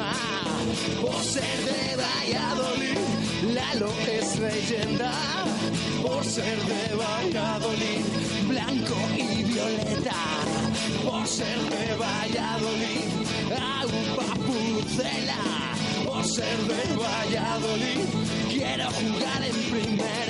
Lima, por ser de Valladolid, Lalo es leyenda, por ser de Valladolid, blanco y violeta, por ser de Valladolid, Aupa Pucela, por ser de Valladolid, quiero jugar en primera.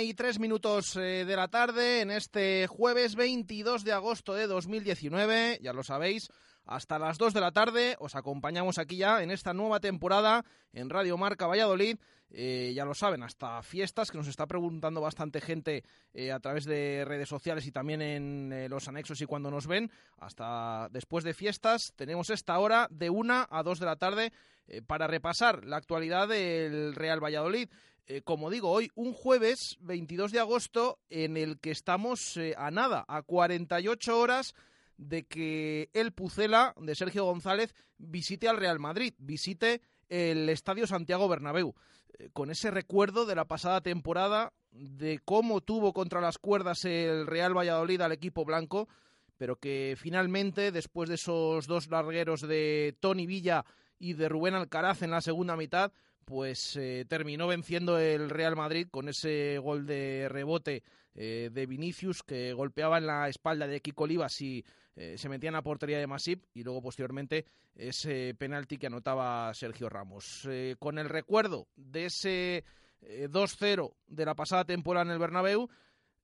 Y tres minutos eh, de la tarde en este jueves 22 de agosto de 2019, ya lo sabéis, hasta las 2 de la tarde os acompañamos aquí ya en esta nueva temporada en Radio Marca Valladolid. Eh, ya lo saben, hasta fiestas, que nos está preguntando bastante gente eh, a través de redes sociales y también en los anexos y cuando nos ven. Hasta después de fiestas tenemos esta hora de 1 a 2 de la tarde para repasar la actualidad del Real Valladolid. Eh, como digo, hoy un jueves 22 de agosto en el que estamos eh, a nada, a 48 horas de que el Pucela de Sergio González visite al Real Madrid, visite el Estadio Santiago Bernabéu, eh, con ese recuerdo de la pasada temporada, de cómo tuvo contra las cuerdas el Real Valladolid al equipo blanco, pero que finalmente, después de esos dos largueros de Tony Villa y de Rubén Alcaraz en la segunda mitad, pues eh, terminó venciendo el Real Madrid con ese gol de rebote eh, de Vinicius que golpeaba en la espalda de Kiko Olivas y eh, se metía en la portería de Masip y luego posteriormente ese penalti que anotaba Sergio Ramos. Con el recuerdo de ese eh, 2-0 de la pasada temporada en el Bernabéu,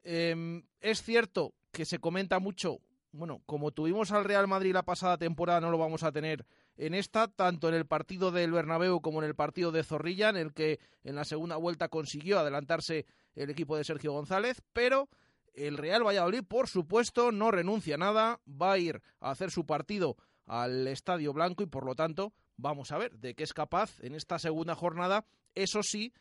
eh, es cierto que se comenta mucho, bueno, como tuvimos al Real Madrid la pasada temporada, no lo vamos a tener en esta, tanto en el partido del Bernabéu como en el partido de Zorrilla, en el que en la segunda vuelta consiguió adelantarse el equipo de Sergio González, pero el Real Valladolid, por supuesto, no renuncia a nada, va a ir a hacer su partido al Estadio Blanco y por lo tanto vamos a ver de qué es capaz en esta segunda jornada, eso sí,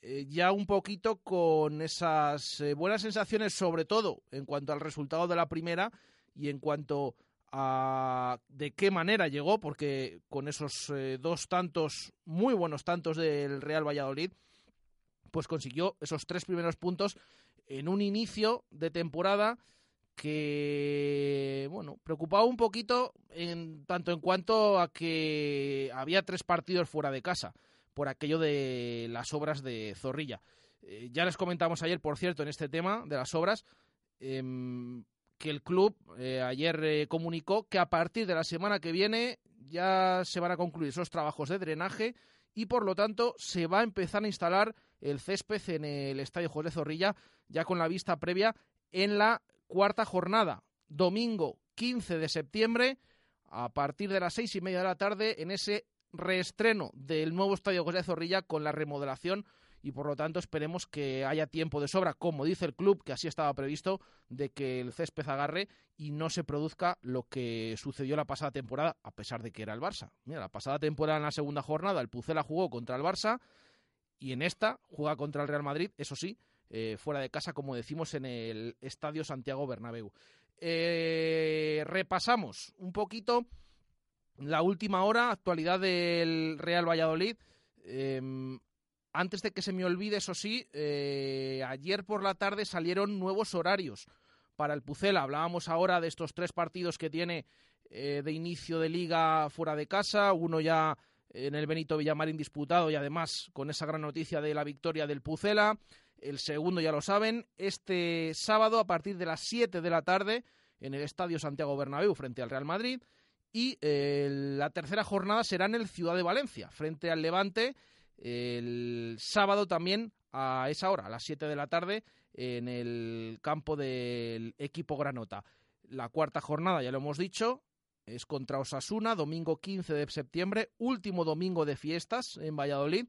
eh, ya un poquito con esas eh, buenas sensaciones, sobre todo en cuanto al resultado de la primera y en cuanto a de qué manera llegó, porque con esos eh, dos tantos, muy buenos tantos del Real Valladolid, pues consiguió esos tres primeros puntos en un inicio de temporada que, bueno, preocupaba un poquito en tanto en cuanto a que había tres partidos fuera de casa por aquello de las obras de Zorrilla. Eh, ya les comentamos ayer, por cierto, en este tema de las obras, em, que el club eh, ayer eh, comunicó que a partir de la semana que viene ya se van a concluir esos trabajos de drenaje y por lo tanto se va a empezar a instalar el césped en el Estadio José Zorrilla ya con la vista previa en la cuarta jornada, domingo 15 de septiembre, a partir de las seis y media de la tarde en ese reestreno del nuevo estadio José Zorrilla con la remodelación y por lo tanto esperemos que haya tiempo de sobra, como dice el club, que así estaba previsto, de que el césped agarre y no se produzca lo que sucedió la pasada temporada, a pesar de que era el Barça. Mira, la pasada temporada en la segunda jornada el Pucela jugó contra el Barça y en esta juega contra el Real Madrid, eso sí, eh, fuera de casa, como decimos en el Estadio Santiago Bernabéu. Eh, repasamos un poquito la última hora, actualidad del Real Valladolid. Em, antes de que se me olvide, eso sí, eh, ayer por la tarde salieron nuevos horarios para el Pucela. Hablábamos ahora de estos tres partidos que tiene eh, de inicio de liga fuera de casa, uno ya en el Benito Villamarín disputado y además con esa gran noticia de la victoria del Pucela. El segundo ya lo saben, este sábado a partir de las 7 de la tarde en el Estadio Santiago Bernabéu frente al Real Madrid. Y eh, la tercera jornada será en el Ciudad de Valencia, frente al Levante, el sábado también a esa hora, a las 7 de la tarde, en el campo del equipo Granota. La cuarta jornada, ya lo hemos dicho, es contra Osasuna, domingo 15 de septiembre, último domingo de fiestas en Valladolid.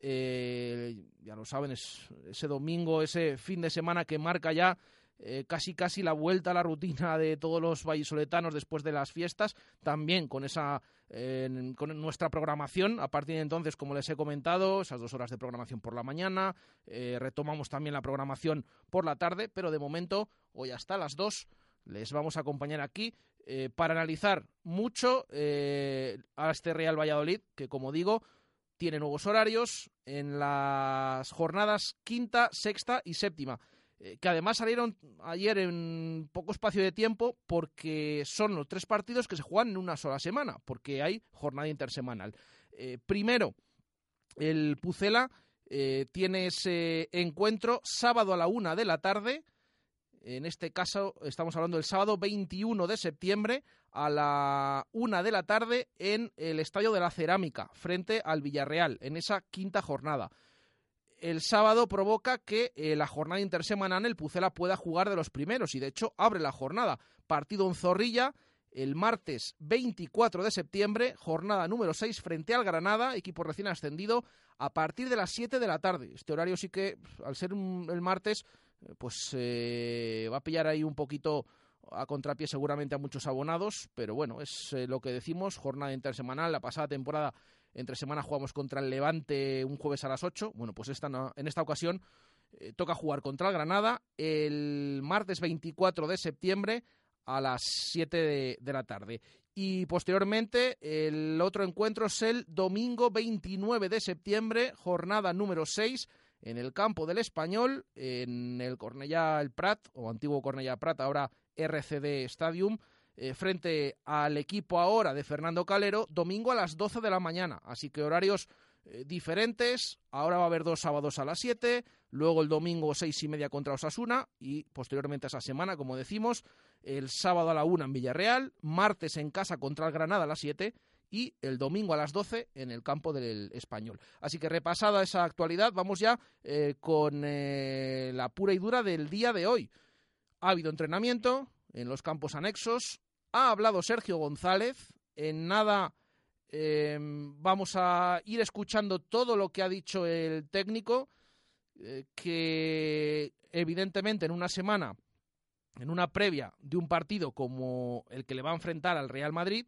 Eh, ya lo saben, es ese domingo, ese fin de semana que marca ya eh, casi casi la vuelta a la rutina de todos los vallisoletanos después de las fiestas, también con esa con nuestra programación. A partir de entonces, como les he comentado, esas dos horas de programación por la mañana, eh, retomamos también la programación por la tarde, pero de momento, hoy hasta las dos, les vamos a acompañar aquí eh, para analizar mucho a este Real Valladolid, que como digo, tiene nuevos horarios en las jornadas quinta, sexta y séptima. Eh, que además salieron ayer en poco espacio de tiempo porque son los tres partidos que se juegan en una sola semana, porque hay jornada intersemanal. Eh, primero, el Pucela eh, tiene ese encuentro sábado a la una de la tarde. En este caso estamos hablando del sábado 21 de septiembre a la una de la tarde en el Estadio de la Cerámica, frente al Villarreal, en esa quinta jornada el sábado provoca que eh, la jornada intersemanal el Pucela pueda jugar de los primeros y de hecho abre la jornada. Partido en Zorrilla el martes 24 de septiembre, jornada número 6 frente al Granada, equipo recién ascendido, a partir de las 7 de la tarde. Este horario sí que, al ser el martes, eh, pues eh, va a pillar ahí un poquito a contrapié seguramente a muchos abonados, pero bueno, es lo que decimos, jornada intersemanal, la pasada temporada entre semana jugamos contra el Levante un jueves a las 8. Bueno, pues esta en esta ocasión eh, toca jugar contra el Granada el martes 24 de septiembre a las 7 de, la tarde. Y posteriormente el otro encuentro es el domingo 29 de septiembre, jornada número 6 en el campo del Español, en el Cornellá El Prat, o antiguo Cornellá Prat, ahora RCD Stadium, eh, frente al equipo ahora de Fernando Calero, domingo a las 12 de la mañana. Así que horarios eh, diferentes. Ahora va a haber dos sábados a las 7, luego el domingo seis y media contra Osasuna y posteriormente a esa semana, como decimos, el sábado a la 1 en Villarreal, martes en casa contra el Granada a las 7 y el domingo a las 12 en el campo del español. Así que repasada esa actualidad, vamos ya eh, con la pura y dura del día de hoy. Ha habido entrenamiento, en los campos anexos. Ha hablado Sergio González. En nada em, vamos a ir escuchando todo lo que ha dicho el técnico, eh, que evidentemente en una semana, en una previa de un partido como el que le va a enfrentar al Real Madrid,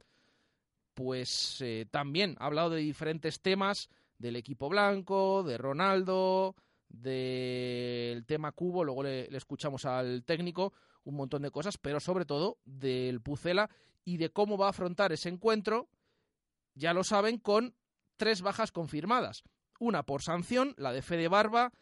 pues eh, también ha hablado de diferentes temas del equipo blanco, de Ronaldo, del tema cubo, luego le escuchamos al técnico, un montón de cosas, pero sobre todo del Pucela y de cómo va a afrontar ese encuentro, ya lo saben, con tres bajas confirmadas. Una por sanción, la de Fede Barba,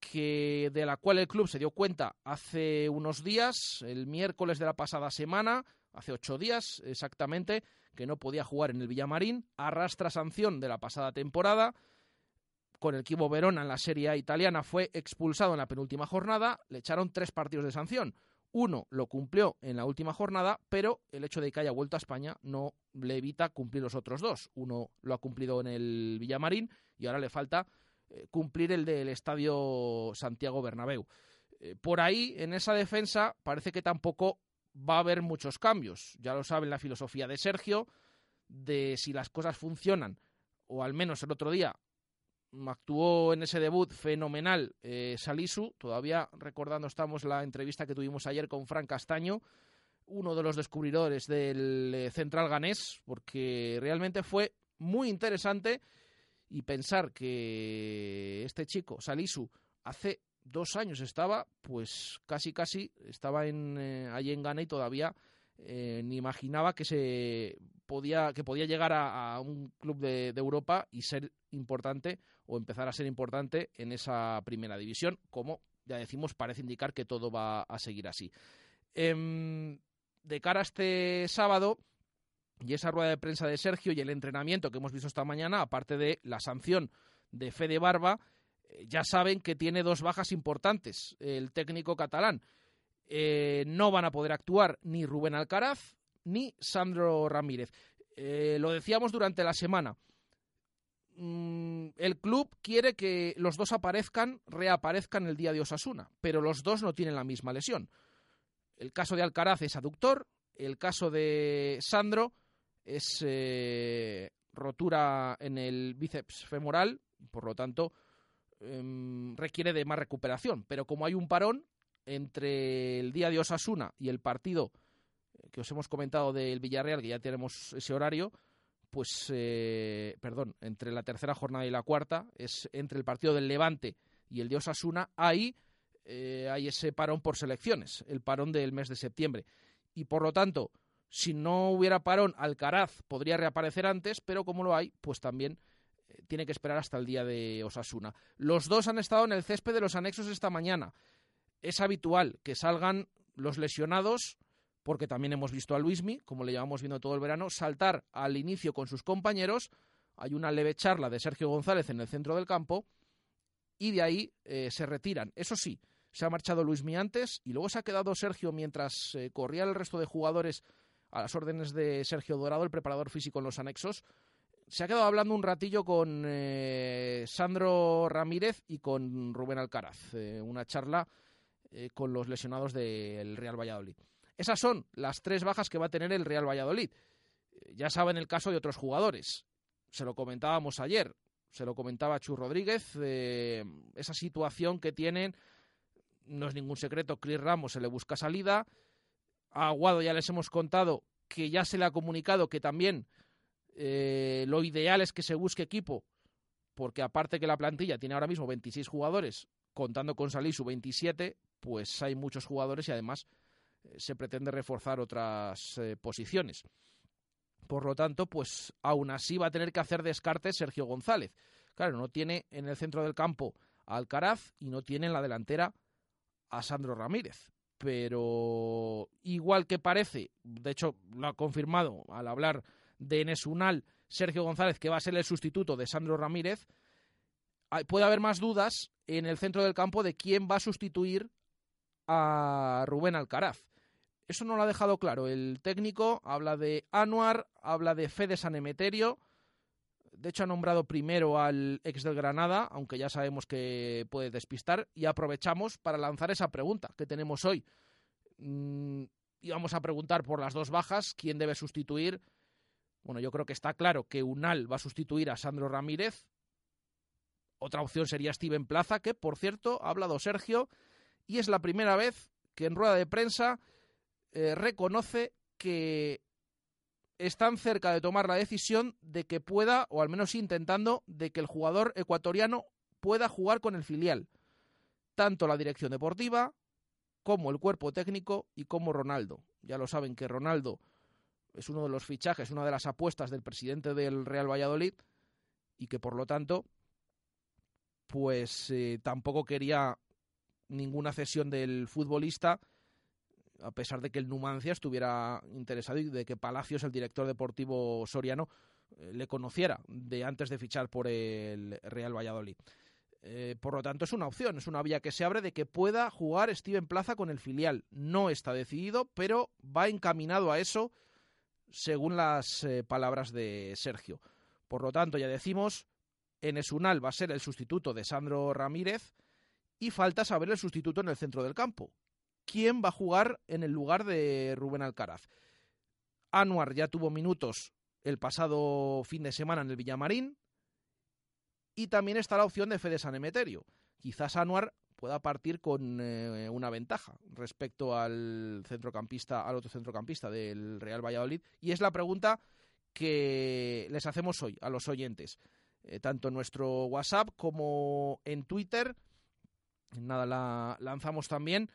que de la cual el club se dio cuenta hace unos días, el miércoles de la pasada semana, hace ocho días exactamente, que no podía jugar en el Villamarín, arrastra sanción de la pasada temporada, con el equipo Verona en la Serie A italiana fue expulsado en la penúltima jornada, le echaron tres partidos de sanción. Uno lo cumplió en la última jornada, pero el hecho de que haya vuelto a España no le evita cumplir los otros dos. Uno lo ha cumplido en el Villamarín y ahora le falta eh, cumplir el del Estadio Santiago Bernabéu. Eh, por ahí, en esa defensa, parece que tampoco va a haber muchos cambios. Ya lo saben la filosofía de Sergio, de si las cosas funcionan, o al menos el otro día actuó en ese debut fenomenal eh, Salisu, todavía recordando estamos la entrevista que tuvimos ayer con Fran Castaño, uno de los descubridores del eh, central ganés, porque realmente fue muy interesante y pensar que este chico, Salisu, hace dos años estaba, pues casi casi estaba en, eh, allí en Ghana y todavía ni imaginaba que se podía que podía llegar a, un club de, Europa y ser importante o empezar a ser importante en esa primera división, como ya decimos parece indicar que todo va a seguir así. Em, de cara a este sábado y esa rueda de prensa de Sergio y el entrenamiento que hemos visto esta mañana, aparte de la sanción de Fede Barba, eh, ya saben que tiene dos bajas importantes el técnico catalán. Eh, no van a poder actuar ni Rubén Alcaraz ni Sandro Ramírez. Eh, lo decíamos durante la semana. Mm, el club quiere que los dos aparezcan, reaparezcan el día de Osasuna, pero los dos no tienen la misma lesión. El caso de Alcaraz es aductor, el caso de Sandro es eh, rotura en el bíceps femoral, por lo tanto em, requiere de más recuperación. Pero como hay un parón entre el día de Osasuna y el partido eh, que os hemos comentado del Villarreal, que ya tenemos ese horario, pues, eh, perdón, entre la tercera jornada y la cuarta, es entre el partido del Levante y el de Osasuna, ahí eh, hay ese parón por selecciones, el parón del mes de septiembre. Y por lo tanto, si no hubiera parón, Alcaraz podría reaparecer antes, pero como lo hay, pues también eh, tiene que esperar hasta el día de Osasuna. Los dos han estado en el césped de los anexos esta mañana. Es habitual que salgan los lesionados, porque también hemos visto a Luismi, como le llevamos viendo todo el verano, saltar al inicio con sus compañeros. Hay una leve charla de Sergio González en el centro del campo y de ahí eh, se retiran. Eso sí, se ha marchado Luis antes y luego se ha quedado Sergio mientras eh, corría el resto de jugadores a las órdenes de Sergio Dorado, el preparador físico en los anexos. Se ha quedado hablando un ratillo con eh, Sandro Ramírez y con Rubén Alcaraz, eh, una charla con los lesionados del Real Valladolid. Esas son las tres bajas que va a tener el Real Valladolid. Ya saben el caso de otros jugadores. Se lo comentábamos ayer, se lo comentaba Chu Rodríguez, esa situación que tienen no es ningún secreto, Chris Ramos se le busca salida. A Aguado ya les hemos contado que ya se le ha comunicado que también eh, lo ideal es que se busque equipo, porque aparte que la plantilla tiene ahora mismo 26 jugadores, contando con su 27, pues hay muchos jugadores y además eh, se pretende reforzar otras eh, posiciones. Por lo tanto, pues aún así va a tener que hacer descarte Sergio González. Claro, no tiene en el centro del campo a Alcaraz y no tiene en la delantera a Sandro Ramírez. Pero igual que parece, de hecho lo ha confirmado al hablar de Enes Unal, Sergio González, que va a ser el sustituto de Sandro Ramírez, puede haber más dudas en el centro del campo de quién va a sustituir a Rubén Alcaraz. Eso no lo ha dejado claro. El técnico habla de Anuar, habla de Fede Sanemeterio, de hecho, ha nombrado primero al ex del Granada, aunque ya sabemos que puede despistar, y aprovechamos para lanzar esa pregunta que tenemos hoy. Mm, y vamos a preguntar por las dos bajas, quién debe sustituir. Bueno, yo creo que está claro que Unal va a sustituir a Sandro Ramírez. Otra opción sería Steven Plaza, que por cierto ha hablado Sergio, y es la primera vez que en rueda de prensa eh, reconoce que están cerca de tomar la decisión de que pueda, o al menos intentando, de que el jugador ecuatoriano pueda jugar con el filial. Tanto la dirección deportiva como el cuerpo técnico y como Ronaldo. Ya lo saben que Ronaldo es uno de los fichajes, una de las apuestas del presidente del Real Valladolid y que por lo tanto pues eh, tampoco quería ninguna cesión del futbolista a pesar de que el Numancia estuviera interesado y de que Palacios, el director deportivo soriano, eh, le conociera de antes de fichar por el Real Valladolid. Eh, por lo tanto, es una opción, es una vía que se abre de que pueda jugar Steven Plaza con el filial. No está decidido, pero va encaminado a eso, según las eh, palabras de Sergio. Por lo tanto, ya decimos, Enesunal va a ser el sustituto de Sandro Ramírez y falta saber el sustituto en el centro del campo, quién va a jugar en el lugar de Rubén Alcaraz. Anuar ya tuvo minutos el pasado fin de semana en el Villamarín y también está la opción de Fede Sanemeterio. Quizás Anuar pueda partir con eh, una ventaja respecto al centrocampista, al otro centrocampista del Real Valladolid. Y es la pregunta que les hacemos hoy a los oyentes, eh, tanto en nuestro WhatsApp como en Twitter. Nada, la lanzamos también.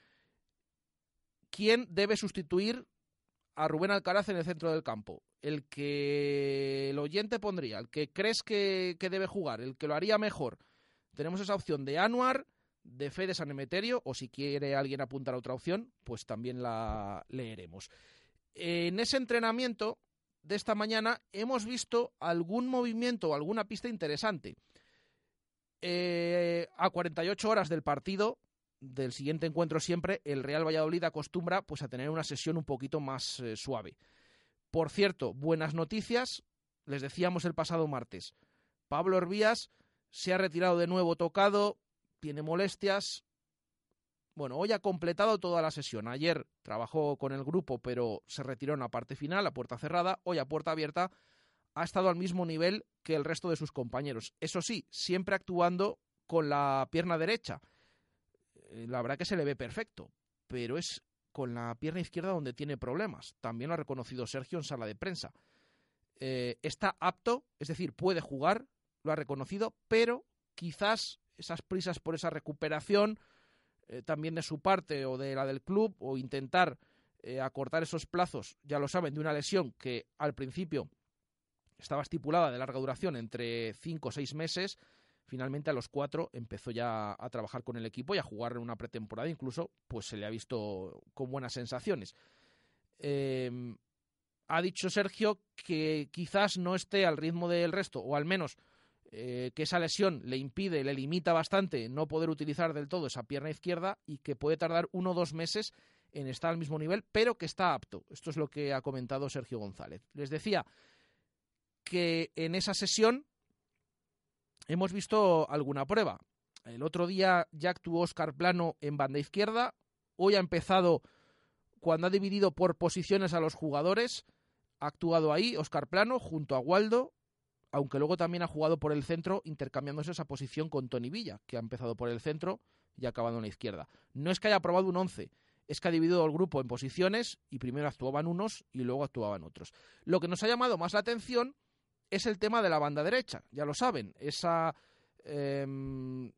¿Quién debe sustituir a Rubén Alcaraz en el centro del campo? El que el oyente pondría, el que crees que, que debe jugar, el que lo haría mejor. Tenemos esa opción de Anuar, de Fede San Emeterio, o si quiere alguien apuntar a otra opción, pues también la leeremos. En ese entrenamiento de esta mañana hemos visto algún movimiento o alguna pista interesante. Eh, a 48 horas del partido, del siguiente encuentro siempre, el Real Valladolid acostumbra pues, a tener una sesión un poquito más eh, suave. Por cierto, buenas noticias, les decíamos el pasado martes. Pablo Hervías se ha retirado de nuevo tocado, tiene molestias. Bueno, hoy ha completado toda la sesión. Ayer trabajó con el grupo, pero se retiró en la parte final, a puerta cerrada. Hoy a puerta abierta ha estado al mismo nivel que el resto de sus compañeros. Eso sí, siempre actuando con la pierna derecha. Eh, la verdad que se le ve perfecto, pero es con la pierna izquierda donde tiene problemas. También lo ha reconocido Sergio en sala de prensa. Eh, está apto, es decir, puede jugar, lo ha reconocido, pero quizás esas prisas por esa recuperación, eh, también de su parte o de la del club, o intentar acortar esos plazos, ya lo saben, de una lesión que al principio estaba estipulada de larga duración entre 5 o 6 meses, finalmente a los 4 empezó ya a trabajar con el equipo y a jugar en una pretemporada, incluso pues se le ha visto con buenas sensaciones. Em, ha dicho Sergio que quizás no esté al ritmo del resto, o al menos eh, que esa lesión le impide, le limita bastante no poder utilizar del todo esa pierna izquierda y que puede tardar uno o dos meses en estar al mismo nivel, pero que está apto. Esto es lo que ha comentado Sergio González. Les decía que en esa sesión hemos visto alguna prueba. El otro día ya actuó Oscar Plano en banda izquierda. Hoy ha empezado cuando ha dividido por posiciones a los jugadores. Ha actuado ahí Oscar Plano junto a Waldo aunque luego también ha jugado por el centro intercambiándose esa posición con Tony Villa, que ha empezado por el centro y ha acabado en la izquierda. No es que haya probado un 11, es que ha dividido el grupo en posiciones y primero actuaban unos y luego actuaban otros. Lo que nos ha llamado más la atención es el tema de la banda derecha, ya lo saben, esa... Em,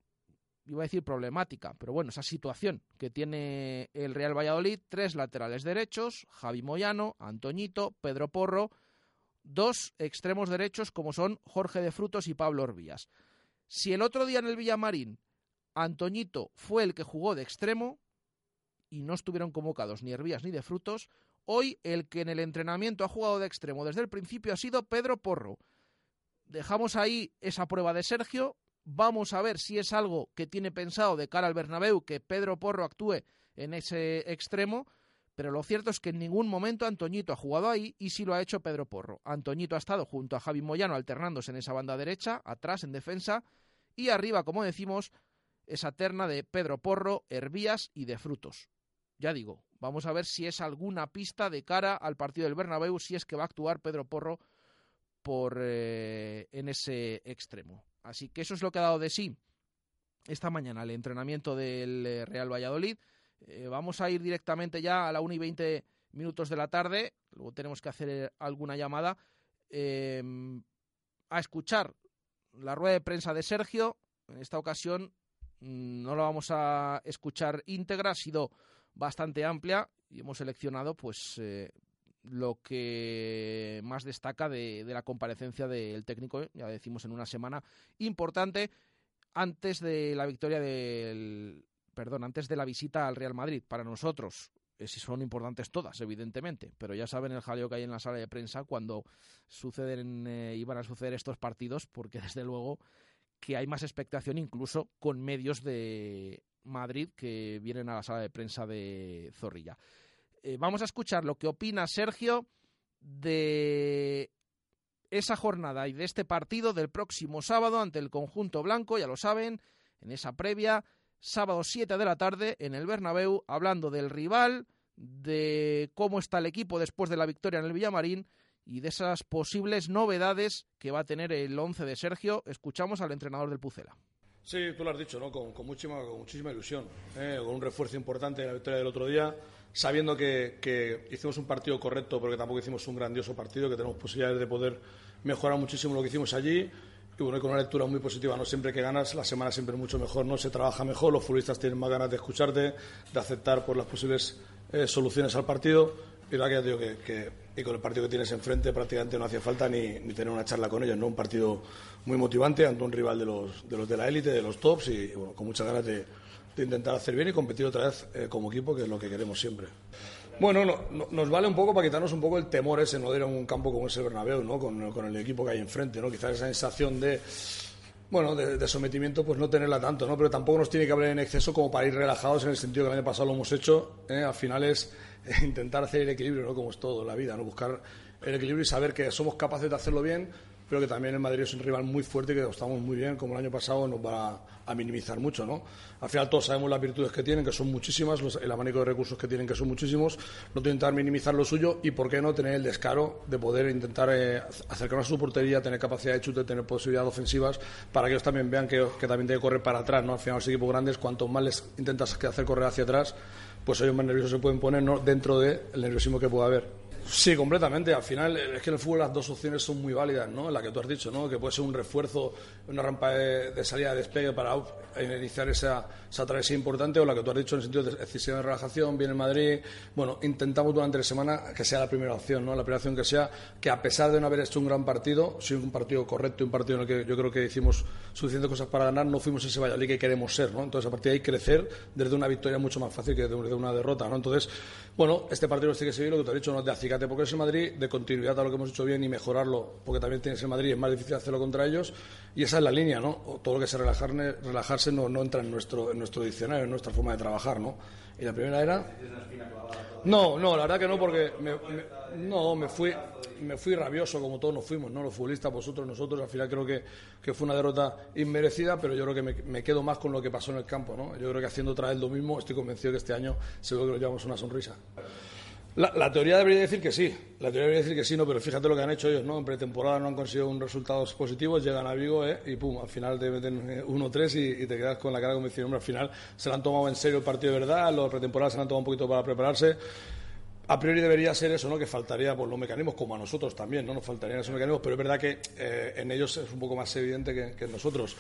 iba a decir problemática, pero bueno, esa situación que tiene el Real Valladolid, tres laterales derechos, Javi Moyano, Antoñito, Pedro Porro, dos extremos derechos como son Jorge de Frutos y Pablo Orbías. Si el otro día en el Villamarín Antoñito fue el que jugó de extremo y no estuvieron convocados ni Herbías ni de Frutos, hoy el que en el entrenamiento ha jugado de extremo desde el principio ha sido Pedro Porro. Dejamos ahí esa prueba de Sergio, vamos a ver si es algo que tiene pensado de cara al Bernabéu que Pedro Porro actúe en ese extremo pero lo cierto es que en ningún momento Antoñito ha jugado ahí y sí lo ha hecho Pedro Porro. Antoñito ha estado junto a Javi Moyano alternándose en esa banda derecha, atrás en defensa y arriba, como decimos, esa terna de Pedro Porro, Hervías y de Frutos. Ya digo, vamos a ver si es alguna pista de cara al partido del Bernabéu, si es que va a actuar Pedro Porro por eh, en ese extremo. Así que eso es lo que ha dado de sí esta mañana el entrenamiento del eh, Real Valladolid. Eh, vamos a ir directamente ya a la 1 y 20 minutos de la tarde, luego tenemos que hacer alguna llamada, em, a escuchar la rueda de prensa de Sergio. En esta ocasión mm, no la vamos a escuchar íntegra, ha sido bastante amplia y hemos seleccionado pues eh, lo que más destaca de, de, la comparecencia del técnico, ya decimos en una semana importante, antes de la victoria del perdón, antes de la visita al Real Madrid, para nosotros, eh, si son importantes todas, evidentemente, pero ya saben el jaleo que hay en la sala de prensa cuando suceden, eh, iban a suceder estos partidos, porque desde luego que hay más expectación incluso con medios de Madrid que vienen a la sala de prensa de Zorrilla. Eh, vamos a escuchar lo que opina Sergio de esa jornada y de este partido del próximo sábado ante el conjunto blanco, ya lo saben, en esa previa sábado 7 de la tarde en el Bernabéu, hablando del rival, de cómo está el equipo después de la victoria en el Villamarín y de esas posibles novedades que va a tener el 11 de Sergio. Escuchamos al entrenador del Pucela. Sí, tú lo has dicho, ¿no? Con, con muchísima, con muchísima ilusión, ¿eh? con un refuerzo importante en la victoria del otro día, sabiendo que, que, hicimos un partido correcto, porque tampoco hicimos un grandioso partido, que tenemos posibilidades de poder mejorar muchísimo lo que hicimos allí. Y bueno, con una lectura muy positiva, ¿no? Siempre que ganas, la semana siempre es mucho mejor, ¿no? Se trabaja mejor, los futbolistas tienen más ganas de escucharte, de aceptar por pues, las posibles eh, soluciones al partido. Y que ya digo que, que, y con el partido que tienes enfrente prácticamente no hacía falta ni, ni, tener una charla con ellos, ¿no? Un partido muy motivante ante un rival de los de, los de la élite, de los tops y, bueno, con muchas ganas de, intentar hacer bien y competir otra vez eh, como equipo, que es lo que queremos siempre. Bueno, no, no, nos vale un poco para quitarnos un poco el temor ese no de ir a un campo como es el Bernabéu, ¿no? Con, con el equipo que hay enfrente, ¿no? Quizás esa sensación de bueno, de, de, sometimiento, pues no tenerla tanto, ¿no? Pero tampoco nos tiene que hablar en exceso como para ir relajados en el sentido que el año pasado lo hemos hecho. ¿eh? Al final es intentar hacer el equilibrio, ¿no? Como es todo en la vida, ¿no? Buscar el equilibrio y saber que somos capaces de hacerlo bien, pero que también el Madrid es un rival muy fuerte que estamos muy bien, como el año pasado nos va a minimizar mucho, ¿no? Al final todos sabemos las virtudes que tienen, que son muchísimas, el abanico de recursos que tienen, que son muchísimos, no intentar minimizar lo suyo y, ¿por qué no, tener el descaro de poder intentar eh, acercarnos a su portería, tener capacidad de chute, tener posibilidades ofensivas, para que ellos también vean que, también tiene que correr para atrás, ¿no? Al final los equipos grandes, cuanto más les intentas hacer correr hacia atrás, pues ellos más nerviosos se pueden poner ¿no? dentro del nerviosismo que pueda haber. Sí, completamente. Al final, es que en el fútbol las dos opciones son muy válidas, ¿no? La que tú has dicho, ¿no? Que puede ser un refuerzo, una rampa de, salida de despegue para iniciar esa, esa, travesía importante, o la que tú has dicho en el sentido de decisión de relajación, viene Madrid. Bueno, intentamos durante la semana que sea la primera opción, ¿no? La primera opción que sea que, a pesar de no haber hecho un gran partido, si un partido correcto, un partido en el que yo creo que hicimos suficientes cosas para ganar, no fuimos ese Valladolid que queremos ser, ¿no? Entonces, a partir de ahí, crecer desde una victoria mucho más fácil que desde una derrota, ¿no? Entonces, bueno, este partido tiene que seguir, lo que te he dicho, no es de acicate porque es el Madrid, de continuidad a lo que hemos hecho bien y mejorarlo, porque también tienes el Madrid, es más difícil hacerlo contra ellos, y esa es la línea, ¿no? Todo lo que sea relajarme, relajarse no, no entra en nuestro, en nuestro diccionario, en nuestra forma de trabajar, ¿no? Y la primera era... No, no, la verdad que no, porque me, me, no, me fui, me fui rabioso, como todos nos fuimos, ¿no? Los futbolistas, vosotros, nosotros, al final creo que, que fue una derrota inmerecida, pero yo creo que me, me, quedo más con lo que pasó en el campo, ¿no? Yo creo que haciendo otra vez lo mismo, estoy convencido que este año seguro que nos llevamos una sonrisa. La, la, teoría debería decir que sí, la teoría debería decir que sí, no, pero fíjate lo que han hecho ellos, ¿no? En pretemporada no han conseguido un resultados positivos, llegan a Vigo ¿eh? y pum, al final te meten 1-3 y, y, te quedas con la cara como diciendo, hombre, al final se lo han tomado en serio el partido de verdad, los pretemporadas se lo han tomado un poquito para prepararse. A priori debería ser eso, ¿no? Que faltaría por los mecanismos, como a nosotros también, ¿no? Nos faltarían esos mecanismos, pero es verdad que eh, en ellos es un poco más evidente que, que en nosotros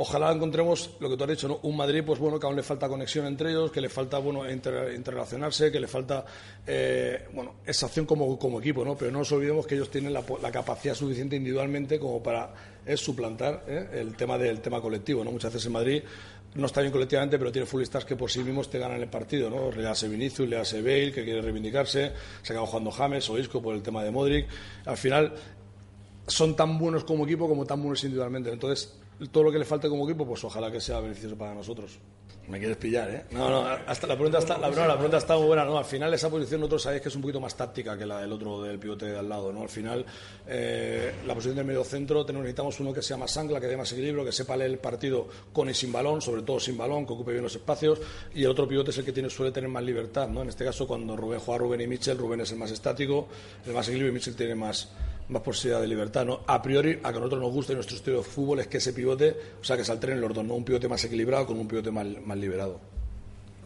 ojalá encontremos lo que tú has dicho, ¿no? un Madrid, pues bueno, que aún le falta conexión entre ellos, que le falta bueno inter, interrelacionarse, que le falta eh, bueno esa acción como, como, equipo, ¿no? Pero no nos olvidemos que ellos tienen la, la capacidad suficiente individualmente como para es suplantar ¿eh? el tema del tema colectivo, ¿no? Muchas veces en Madrid no está bien colectivamente, pero tiene futbolistas que por sí mismos te ganan el partido, ¿no? Le hace Vinicius, le hace Bale, que quiere reivindicarse, se acaba jugando James o Isco por el tema de Modric. Al final son tan buenos como equipo como tan buenos individualmente. Entonces, todo lo que le falte como equipo, pues ojalá que sea beneficioso para nosotros. Me quieres pillar, ¿eh? No, no, hasta la pregunta está, la, no, la pregunta está muy buena, ¿no? Al final esa posición nosotros sabéis que es un poquito más táctica que la del otro del pivote de al lado, ¿no? Al final eh, la posición del medio centro necesitamos uno que sea más ancla, que dé más equilibrio, que sepa leer el partido con y sin balón, sobre todo sin balón, que ocupe bien los espacios, y el otro pivote es el que tiene, suele tener más libertad, ¿no? En este caso cuando Rubén juega Rubén y Michel, Rubén es el más estático, el más equilibrio y Michel tiene más más posibilidad de libertad. ¿no? A priori, a que a nosotros nos guste nuestro estilo de fútbol es que ese pivote, o sea, que se alteren los dos, no un pivote más equilibrado con un pivote más, más liberado.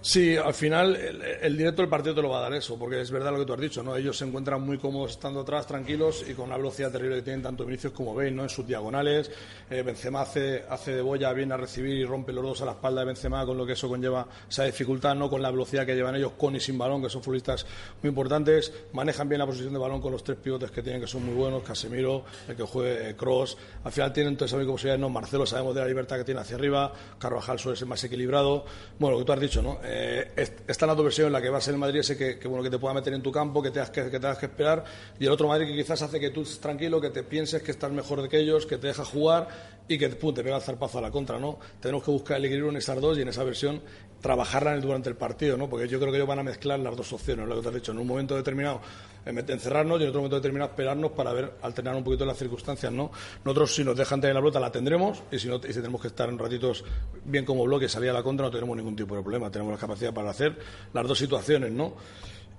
Sí, al final el, directo del partido te lo va a dar eso, porque es verdad lo que tú has dicho, ¿no? Ellos se encuentran muy cómodos estando atrás, tranquilos y con una velocidad terrible que tienen tanto Vinicius como Bale, ¿no? En sus diagonales, eh, Benzema hace, hace de boya, viene a recibir y rompe los dos a la espalda de Benzema, con lo que eso conlleva esa dificultad, ¿no? Con la velocidad que llevan ellos con y sin balón, que son futbolistas muy importantes, manejan bien la posición de balón con los tres pivotes que tienen, que son muy buenos, Casemiro, el que juegue eh, Cross, al final tienen todas esas posibilidades, ¿no? Marcelo sabemos de la libertad que tiene hacia arriba, Carvajal suele ser más equilibrado, bueno, lo que tú has dicho, ¿no? Eh, esta es la versión en la que va a ser el Madrid ese que, bueno, que te pueda meter en tu campo, que tengas que, que tengas que esperar, y el otro Madrid que quizás hace que tú tranquilo, que te pienses que estás mejor que ellos, que te deja jugar y que pum, te pega el zarpazo a la contra, ¿no? Tenemos que buscar el equilibrio en estas dos y en esa versión trabajarla durante el partido, ¿no? Porque yo creo que ellos van a mezclar las dos opciones, lo que te has dicho, en un momento determinado encerrarnos y en otro momento determinado esperarnos para ver, alternar un poquito las circunstancias, ¿no? Nosotros, si nos dejan tener la pelota, la tendremos y si, no, y si tenemos que estar en ratitos bien como bloque, salir a la contra, no tenemos ningún tipo de problema. Tenemos la capacidad para hacer las dos situaciones, ¿no?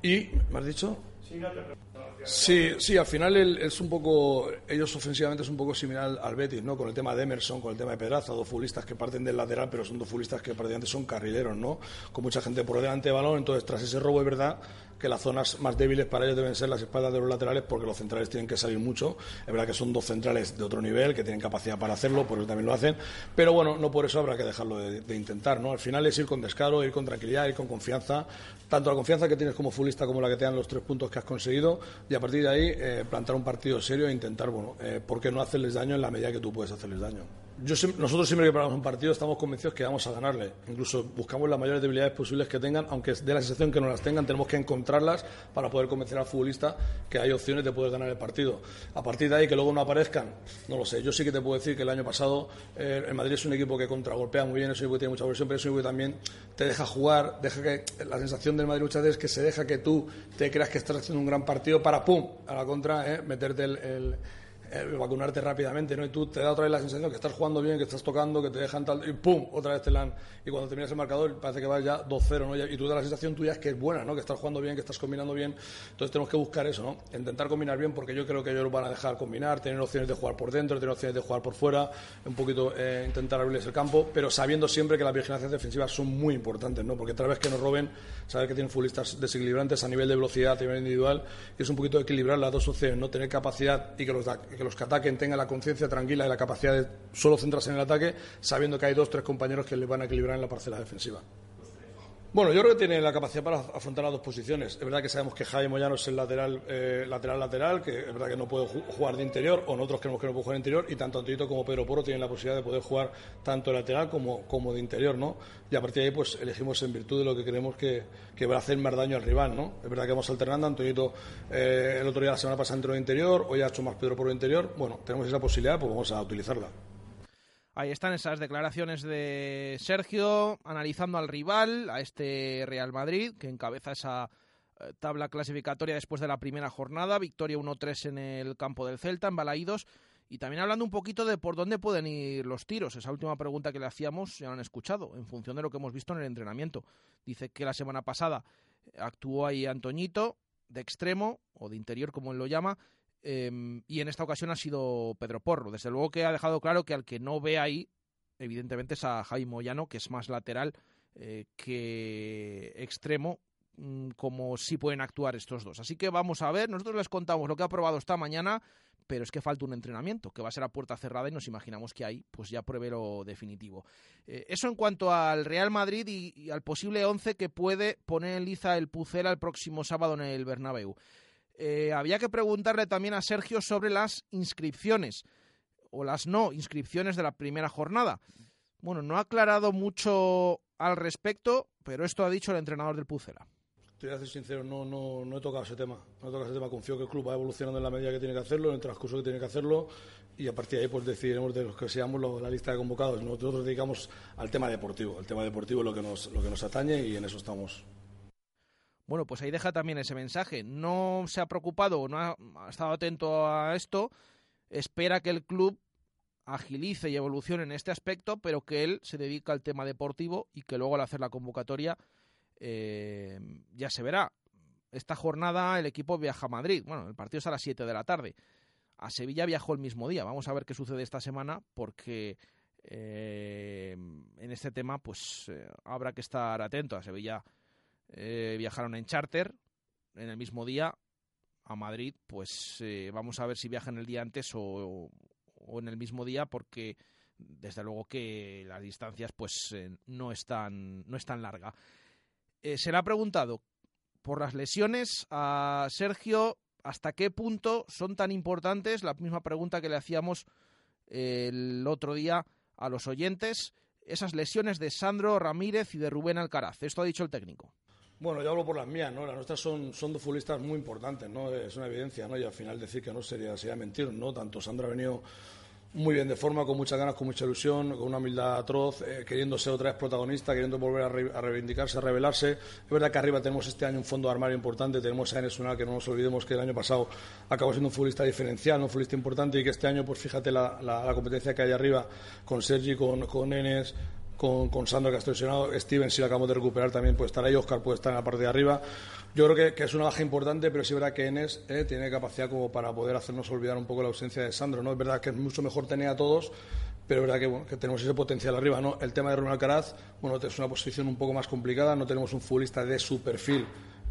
Y, ¿me has dicho? Sí, sí, al final es un poco, ellos ofensivamente es un poco similar al Betis, ¿no? Con el tema de Emerson, con el tema de Pedraza, dos futbolistas que parten del lateral, pero son dos futbolistas que prácticamente son carrileros, ¿no? Con mucha gente por delante de balón, entonces tras ese robo es verdad que las zonas más débiles para ellos deben ser las espaldas de los laterales porque los centrales tienen que salir mucho. Es verdad que son dos centrales de otro nivel que tienen capacidad para hacerlo, por eso también lo hacen. Pero bueno, no por eso habrá que dejarlo de, intentar. ¿no? Al final es ir con descaro, ir con tranquilidad, ir con confianza. Tanto la confianza que tienes como futbolista como la que te dan los tres puntos que has conseguido. Y a partir de ahí eh, plantar un partido serio e intentar, bueno, eh, ¿por qué no hacerles daño en la medida que tú puedes hacerles daño? Nosotros siempre que paramos un partido estamos convencidos que vamos a ganarle. Incluso buscamos las mayores debilidades posibles que tengan, aunque dé la sensación que no las tengan, tenemos que encontrarlas para poder convencer al futbolista que hay opciones de poder ganar el partido. A partir de ahí, que luego no aparezcan, no lo sé. Yo sí que te puedo decir que el año pasado eh, el Madrid es un equipo que contragolpea muy bien, es un equipo que tiene mucha presión, pero es un equipo que también te deja jugar, deja que la sensación del Madrid muchas veces es que se deja que tú te creas que estás haciendo un gran partido para, pum, a la contra, eh, meterte el eh, vacunarte rápidamente, ¿no? Y tú te da otra vez la sensación que estás jugando bien, que estás tocando, que te dejan tal, y ¡pum! Otra vez te la Y cuando terminas el marcador parece que vas ya 2-0, ¿no? Y tú da la sensación tuya es que es buena, ¿no? Que estás jugando bien, que estás combinando bien. Entonces tenemos que buscar eso, ¿no? Intentar combinar bien porque yo creo que ellos van a dejar combinar, tener opciones de jugar por dentro, tener opciones de jugar por fuera, un poquito eh, intentar abrirles el campo, pero sabiendo siempre que las vigilancias defensivas son muy importantes, ¿no? Porque otra vez que nos roben, saber que tienen futbolistas desequilibrantes a nivel de velocidad, a nivel individual, y es un poquito equilibrar las dos opciones, no tener capacidad y que los, que los que ataquen tengan la conciencia tranquila y la capacidad de solo centrarse en el ataque, sabiendo que hay dos, tres compañeros que le van a equilibrar en la parcela defensiva. Bueno, yo creo que tiene la capacidad para afrontar las dos posiciones. Es verdad que sabemos que Jaime Moyano es el lateral, eh, lateral, lateral, que es verdad que no puede jugar de interior, o nosotros creemos que no puede jugar de interior, y tanto Antonito como Pedro Poro tienen la posibilidad de poder jugar tanto de lateral como, como de interior, ¿no? Y a partir de ahí, pues elegimos en virtud de lo que creemos que, que va a hacer más daño al rival, ¿no? Es verdad que vamos alternando, Antonito eh, el otro día, la semana pasada, entró de interior, hoy ha hecho más Pedro Poro de interior. Bueno, tenemos esa posibilidad, pues vamos a utilizarla. Ahí están esas declaraciones de Sergio analizando al rival, a este Real Madrid, que encabeza esa eh, tabla clasificatoria después de la primera jornada, victoria 1-3 en el campo del Celta, en Balaídos, y también hablando un poquito de por dónde pueden ir los tiros. Esa última pregunta que le hacíamos ya lo han escuchado, en función de lo que hemos visto en el entrenamiento. Dice que la semana pasada actuó ahí Antoñito, de extremo, o de interior como él lo llama, Em, y en esta ocasión ha sido Pedro Porro. Desde luego que ha dejado claro que al que no ve ahí, evidentemente es a Jaime Moyano, que es más lateral eh, que extremo, mm, como si pueden actuar estos dos. Así que vamos a ver, nosotros les contamos lo que ha probado esta mañana, pero es que falta un entrenamiento, que va a ser a puerta cerrada y nos imaginamos que ahí pues ya pruebe lo definitivo. Eh, eso en cuanto al Real Madrid y, al posible 11 que puede poner en liza el Pucela el próximo sábado en el Bernabéu. Eh, había que preguntarle también a Sergio sobre las inscripciones o las no inscripciones de la primera jornada. Bueno, no ha aclarado mucho al respecto, pero esto ha dicho el entrenador del Pucela. Te voy a ser sincero, no, no, no he tocado ese tema. No he tocado ese tema. Confío que el club va evolucionando en la medida que tiene que hacerlo, en el transcurso que tiene que hacerlo, y a partir de ahí pues decidiremos de los que seamos la lista de convocados. Nosotros nos dedicamos al tema deportivo. El tema deportivo es lo que nos, lo que nos atañe y en eso estamos. Bueno, pues ahí deja también ese mensaje. No se ha preocupado no ha, estado atento a esto. Espera que el club agilice y evolucione en este aspecto, pero que él se dedica al tema deportivo y que luego al hacer la convocatoria eh, ya se verá. Esta jornada el equipo viaja a Madrid. Bueno, el partido es a las 7 de la tarde. A Sevilla viajó el mismo día. Vamos a ver qué sucede esta semana porque eh, en este tema pues eh, habrá que estar atento. A Sevilla eh, viajaron en charter en el mismo día a Madrid, pues eh, vamos a ver si viajan el día antes o, en el mismo día, porque desde luego que las distancias pues eh, no están no es tan larga. se le ha preguntado por las lesiones a Sergio hasta qué punto son tan importantes, la misma pregunta que le hacíamos el otro día a los oyentes, esas lesiones de Sandro Ramírez y de Rubén Alcaraz. Esto ha dicho el técnico. Bueno, yo hablo por las mías, ¿no? Las nuestras son, son dos futbolistas muy importantes, ¿no? Es una evidencia, ¿no? Y al final decir que no sería, sería mentir, ¿no? Tanto Sandra ha venido muy bien de forma, con muchas ganas, con mucha ilusión, con una humildad atroz, eh, queriendo ser otra vez protagonista, queriendo volver a, reivindicarse, a revelarse. Es verdad que arriba tenemos este año un fondo armario importante, tenemos a Enes que no nos olvidemos que el año pasado acabó siendo un futbolista diferencial, un futbolista importante y que este año, pues fíjate la, competencia que hay arriba con Sergi, con, con Enes, con, con Sandro que ha Steven si lo acabamos de recuperar también puede estar ahí, Oscar puede estar en la parte de arriba. Yo creo que, es una baja importante, pero sí es que Enes eh, tiene capacidad como para poder hacernos olvidar un poco la ausencia de Sandro. ¿no? Es verdad que es mucho mejor tener a todos, pero es verdad que, que tenemos ese potencial arriba. ¿no? El tema de Ronald Caraz, bueno, es una posición un poco más complicada, no tenemos un futbolista de su perfil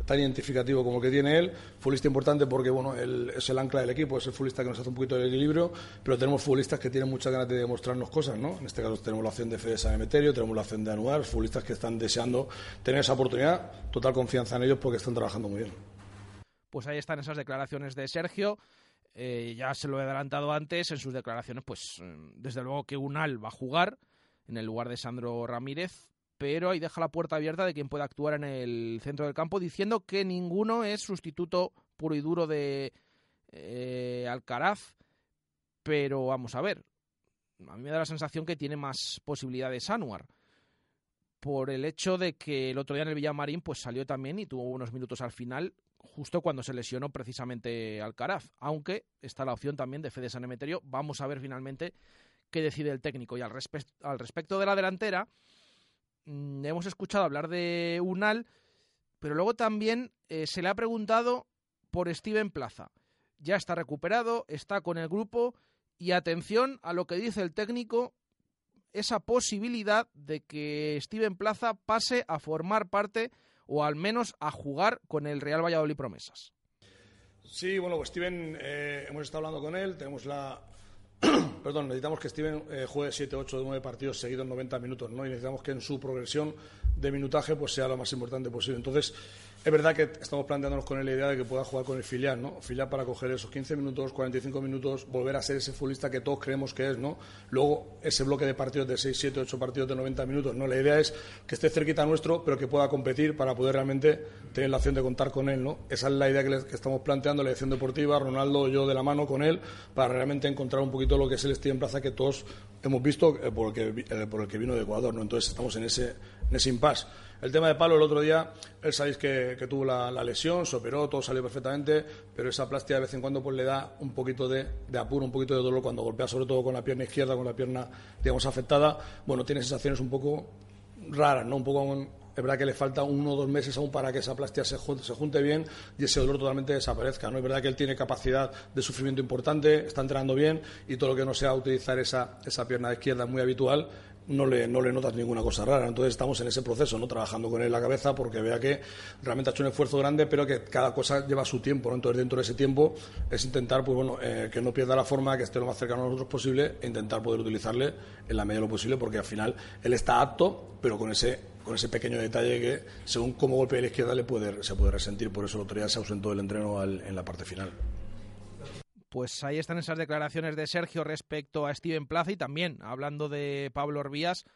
tan identificativo como el que tiene él. Futbolista importante porque bueno, él es el ancla del equipo, es el futbolista que nos hace un poquito de equilibrio, pero tenemos futbolistas que tienen muchas ganas de demostrarnos cosas, ¿no? En este caso tenemos la opción de Fede San Emeterio, tenemos la opción de Anuar, futbolistas que están deseando tener esa oportunidad, total confianza en ellos porque están trabajando muy bien. Pues ahí están esas declaraciones de Sergio. Eh, ya se lo he adelantado antes en sus declaraciones, pues mm, desde luego que Unal va a jugar en el lugar de Sandro Ramírez, pero ahí deja la puerta abierta de quien pueda actuar en el centro del campo, diciendo que ninguno es sustituto puro y duro de eh, Alcaraz, pero vamos a ver, a mí me da la sensación que tiene más posibilidades Anuar, por el hecho de que el otro día en el Villamarín pues salió también y tuvo unos minutos al final, justo cuando se lesionó precisamente Alcaraz, aunque está la opción también de Fede San Emeterio, vamos a ver finalmente qué decide el técnico. Y al, al respecto de la delantera, hemos escuchado hablar de Unal, pero luego también eh, se le ha preguntado por Steven Plaza. Ya está recuperado, está con el grupo y atención a lo que dice el técnico, esa posibilidad de que Steven Plaza pase a formar parte o al menos a jugar con el Real Valladolid Promesas. Sí, bueno, pues Steven, eh, hemos estado hablando con él, tenemos la, perdón, necesitamos que Steven eh, juegue 7, 8, 9 partidos seguidos en 90 minutos, ¿no? Y necesitamos que en su progresión de minutaje pues sea lo más importante posible. Entonces, es verdad que estamos planteándonos con él la idea de que pueda jugar con el filial, ¿no? Filial para coger esos 15 minutos, 45 minutos, volver a ser ese futbolista que todos creemos que es, ¿no? Luego, ese bloque de partidos de 6, 7, 8 partidos de 90 minutos, ¿no? La idea es que esté cerquita nuestro, pero que pueda competir para poder realmente tener la opción de contar con él, ¿no? Esa es la idea que, estamos planteando, la dirección deportiva, Ronaldo, yo de la mano con él, para realmente encontrar un poquito lo que es el estilo en plaza que todos hemos visto eh, por, el que, eh, por el que vino de Ecuador, ¿no? Entonces, estamos en ese, en ese impasse. El tema de Palo, el otro día, él sabéis que, tuvo la, lesión, se operó, todo salió perfectamente, pero esa plástica de vez en cuando pues le da un poquito de, apuro, un poquito de dolor cuando golpea, sobre todo con la pierna izquierda, con la pierna, digamos, afectada. Bueno, tiene sensaciones un poco raras, ¿no? Un poco es verdad que le falta uno o dos meses aún para que esa plástica se se junte, bien y ese dolor totalmente desaparezca. ¿no? Es verdad que él tiene capacidad de sufrimiento importante, está entrenando bien y todo lo que no sea utilizar esa, esa pierna izquierda muy habitual no le, no le notas ninguna cosa rara. Entonces estamos en ese proceso, ¿no? Trabajando con él en la cabeza porque vea que realmente ha hecho un esfuerzo grande, pero que cada cosa lleva su tiempo, ¿no? Entonces dentro de ese tiempo es intentar, pues bueno, eh, que no pierda la forma, que esté lo más cercano a nosotros posible e intentar poder utilizarle en la medida de lo posible porque al final él está apto, pero con ese con ese pequeño detalle que según cómo golpea la izquierda le puede, se puede resentir, por eso el otro día se ausentó del entreno en la parte final. Pues ahí están esas declaraciones de Sergio respecto a Steven Plaza y también hablando de Pablo Orbías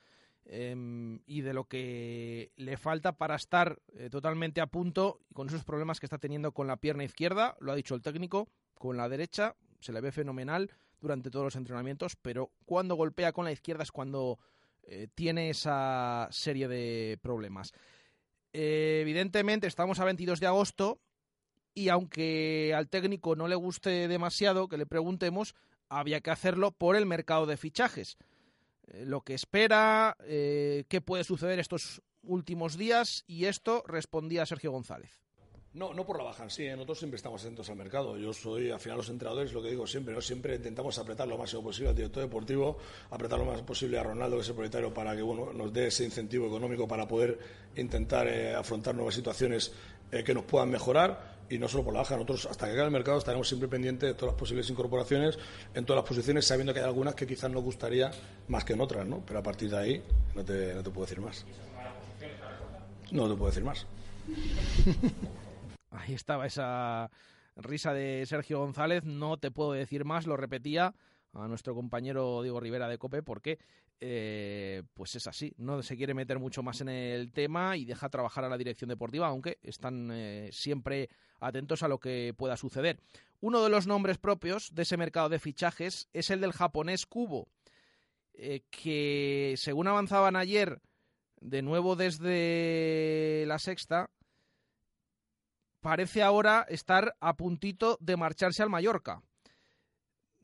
em, y de lo que le falta para estar eh, totalmente a punto con esos problemas que está teniendo con la pierna izquierda, lo ha dicho el técnico, con la derecha se le ve fenomenal durante todos los entrenamientos, pero cuando golpea con la izquierda es cuando eh, tiene esa serie de problemas. Eh, evidentemente estamos a 22 de agosto y aunque al técnico no le guste demasiado que le preguntemos, había que hacerlo por el mercado de fichajes. Eh, lo que espera, eh, qué puede suceder estos últimos días y esto respondía Sergio González. No, no por la baja sí, ¿eh? nosotros siempre estamos atentos al mercado. Yo soy, al final, los entrenadores, lo que digo siempre, ¿no? siempre intentamos apretar lo máximo posible al director deportivo, apretar lo más posible a Ronaldo, que es el propietario, para que bueno, nos dé ese incentivo económico para poder intentar afrontar nuevas situaciones que nos puedan mejorar y no solo por la baja. Nosotros, hasta que caiga el mercado, estaremos siempre pendientes de todas las posibles incorporaciones en todas las posiciones, sabiendo que hay algunas que quizás nos gustaría más que en otras, ¿no? Pero a partir de ahí no te, no te puedo decir más. No te puedo decir más. Ahí estaba esa risa de Sergio González. No te puedo decir más, lo repetía a nuestro compañero Diego Rivera de Cope, porque eh, pues es así, no se quiere meter mucho más en el tema y deja trabajar a la dirección deportiva, aunque están eh, siempre atentos a lo que pueda suceder. Uno de los nombres propios de ese mercado de fichajes es el del japonés Kubo, eh, que según avanzaban ayer, de nuevo desde la sexta, parece ahora estar a puntito de marcharse al Mallorca.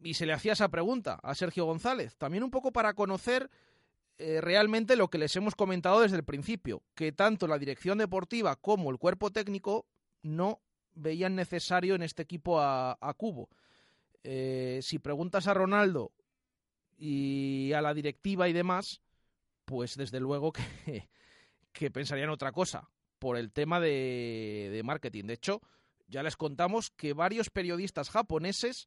Y se le hacía esa pregunta a Sergio González, también un poco para conocer eh, realmente lo que les hemos comentado desde el principio, que tanto la dirección deportiva como el cuerpo técnico no veían necesario en este equipo a, Cubo. Eh, si preguntas a Ronaldo y a la directiva y demás, pues desde luego que, que pensarían otra cosa por el tema de, de marketing. De hecho, ya les contamos que varios periodistas japoneses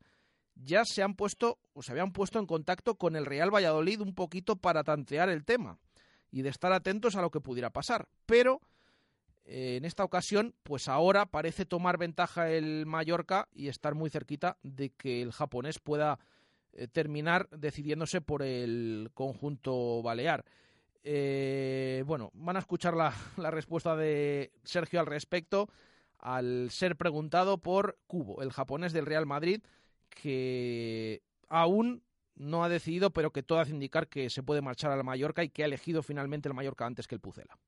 ya se han puesto o se habían puesto en contacto con el Real Valladolid un poquito para tantear el tema y de estar atentos a lo que pudiera pasar. Pero en esta ocasión, pues ahora parece tomar ventaja el Mallorca y estar muy cerquita de que el japonés pueda eh, terminar decidiéndose por el conjunto balear. Eh, bueno, van a escuchar la, respuesta de Sergio al respecto al ser preguntado por Cubo, el japonés del Real Madrid, que aún no ha decidido, pero que todo hace indicar que se puede marchar al Mallorca y que ha elegido finalmente el Mallorca antes que el Pucela.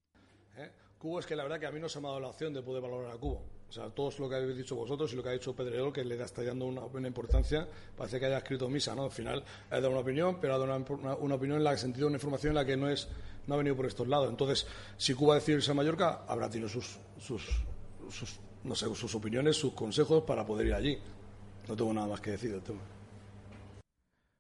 Cubo es que la verdad que a mí no se me ha dado la opción de poder valorar a Cubo. O sea, todo lo que habéis dicho vosotros y lo que ha dicho Pedrero, que le está dando una, buena importancia, parece que haya escrito misa, ¿no? Al final ha dado una opinión, pero ha dado una, opinión en la que sentido una información en la que no es no ha venido por estos lados. Entonces, si Cuba decide irse a Mallorca, habrá tenido sus, sus, sus, no sé, sus opiniones, sus consejos para poder ir allí. No tengo nada más que decir del tema.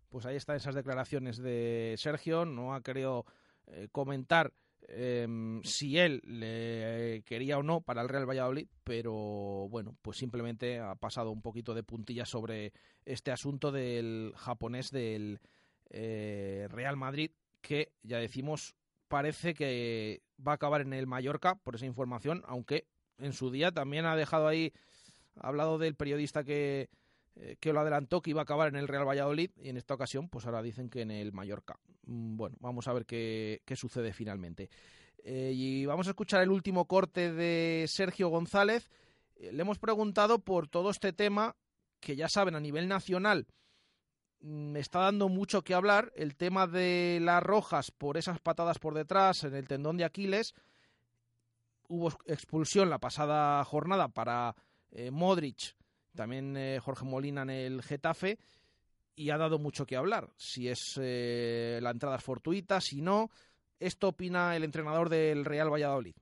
Pues ahí están esas declaraciones de Sergio. No ha querido eh, comentar em, si él le quería o no para el Real Valladolid, pero bueno, pues simplemente ha pasado un poquito de puntilla sobre este asunto del japonés del eh, Real Madrid, que ya decimos parece que va a acabar en el Mallorca por esa información, aunque en su día también ha dejado ahí, ha hablado del periodista que eh, que lo adelantó que iba a acabar en el Real Valladolid y en esta ocasión pues ahora dicen que en el Mallorca. Mm, bueno, vamos a ver qué, sucede finalmente. Eh, y vamos a escuchar el último corte de Sergio González. Eh, le hemos preguntado por todo este tema que ya saben a nivel nacional me mm, está dando mucho que hablar, el tema de las rojas por esas patadas por detrás en el tendón de Aquiles. Hubo expulsión la pasada jornada para Modric también eh, Jorge Molina en el Getafe, y ha dado mucho que hablar. Si es eh, la entrada fortuita, si no. Esto opina el entrenador del Real Valladolid.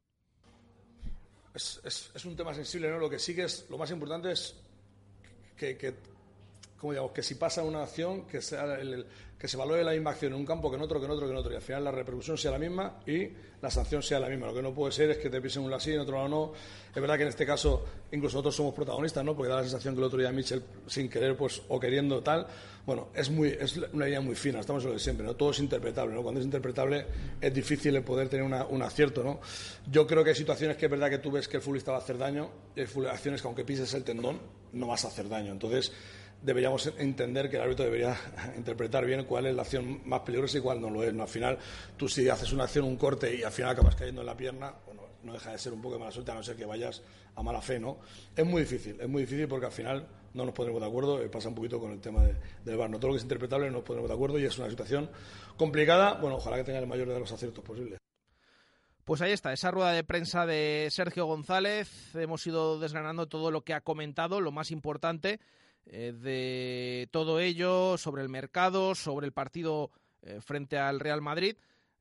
Es, un tema sensible, ¿no? Lo que sí que es, lo más importante es que como digamos, que si pasa una acción, que, sea el, que se valore la misma acción en un campo que en otro, que en otro, que en otro, y al final la repercusión sea la misma y la sanción sea la misma. Lo que no puede ser es que te pisen un lado así, en otro lado no. Es verdad que en este caso incluso nosotros somos protagonistas, ¿no? Porque da la sensación que el otro día Mitchell, sin querer, pues, o queriendo tal, bueno, es muy, es una línea muy fina, estamos en lo de siempre, ¿no? Todo es interpretable, ¿no? Cuando es interpretable es difícil el poder tener un acierto, ¿no? Yo creo que hay situaciones que es verdad que tú ves que el futbolista va a hacer daño, y hay acciones que aunque pises el tendón, no vas a hacer daño. Entonces, deberíamos entender que el árbitro debería interpretar bien cuál es la acción más peligrosa y cuál no lo es. ¿no? Al final, tú si haces una acción, un corte y al final acabas cayendo en la pierna, bueno, no deja de ser un poco de mala suerte, a no ser que vayas a mala fe, ¿no? Es muy difícil, es muy difícil porque al final no nos ponemos de acuerdo, eh, pasa un poquito con el tema del bar. No todo lo que es interpretable no nos ponemos de acuerdo y es una situación complicada. Bueno, ojalá que tenga el mayor de los aciertos posibles. Pues ahí está, esa rueda de prensa de Sergio González. Hemos ido desgranando todo lo que ha comentado, lo más importante. Eh, de todo ello, sobre el mercado, sobre el partido eh, frente al Real Madrid.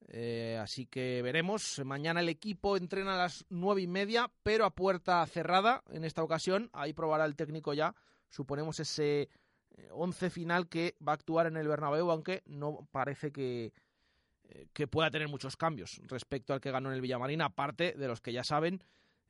Eh, así que veremos. Mañana el equipo entrena a las nueve y media, pero a puerta cerrada en esta ocasión. Ahí probará el técnico ya. Suponemos ese once final que va a actuar en el Bernabéu, aunque no parece que, que pueda tener muchos cambios respecto al que ganó en el Villamarín, aparte de los que ya saben,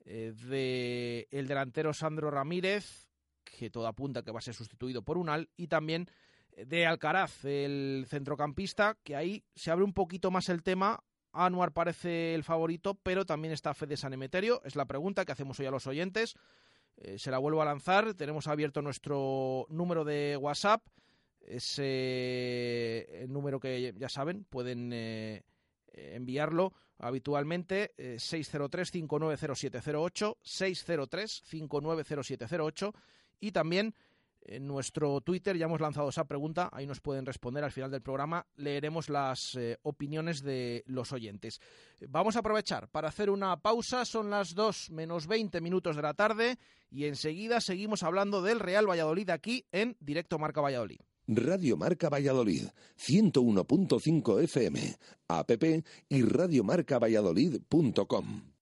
de el delantero Sandro Ramírez, que todo apunta que va a ser sustituido por Unal, y también eh, de Alcaraz, el centrocampista, que ahí se abre un poquito más el tema. Anuar parece el favorito, pero también está Fede San Emeterio. Es la pregunta que hacemos hoy a los oyentes. Eh, se la vuelvo a lanzar. Tenemos abierto nuestro número de WhatsApp. Ese el número que ya saben, pueden eh, enviarlo habitualmente. 603-590708. 603-590708 y también en nuestro Twitter ya hemos lanzado esa pregunta, ahí nos pueden responder al final del programa, leeremos las eh, opiniones de los oyentes. Vamos a aprovechar para hacer una pausa, son las 2 menos 20 minutos de la tarde y enseguida seguimos hablando del Real Valladolid aquí en Directo Marca Valladolid. Radio Marca Valladolid, 101.5 FM, app y radiomarcavalladolid.com.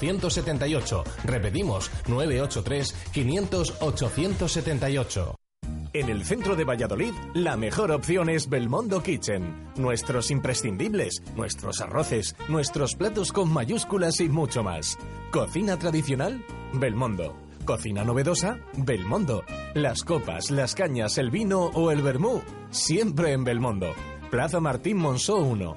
878. Repetimos, 983 500 878. En el centro de Valladolid, la mejor opción es Belmondo Kitchen. Nuestros imprescindibles, nuestros arroces, nuestros platos con mayúsculas y mucho más. Cocina tradicional, Belmondo. Cocina novedosa, Belmondo. Las copas, las cañas, el vino o el vermú, siempre en Belmondo. Plaza Martín Monzó 1,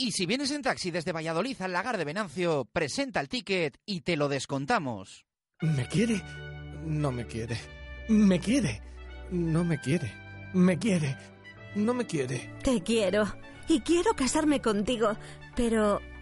Y si vienes en taxi desde Valladolid al lagar de Venancio, presenta el ticket y te lo descontamos. ¿Me quiere? No me quiere. ¿Me quiere? No me quiere. ¿Me quiere? No me quiere. Te quiero. Y quiero casarme contigo, pero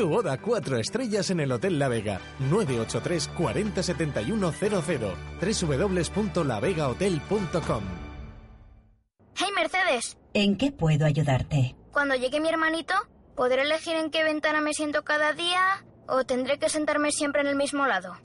Tu boda cuatro estrellas en el Hotel La Vega. 983 40 71 00. www.lavegahotel.com. Hey Mercedes, ¿En qué puedo ayudarte? cuando llegue mi hermanito, ¿podré elegir en qué ventana me siento cada día o tendré que sentarme siempre en el mismo lado?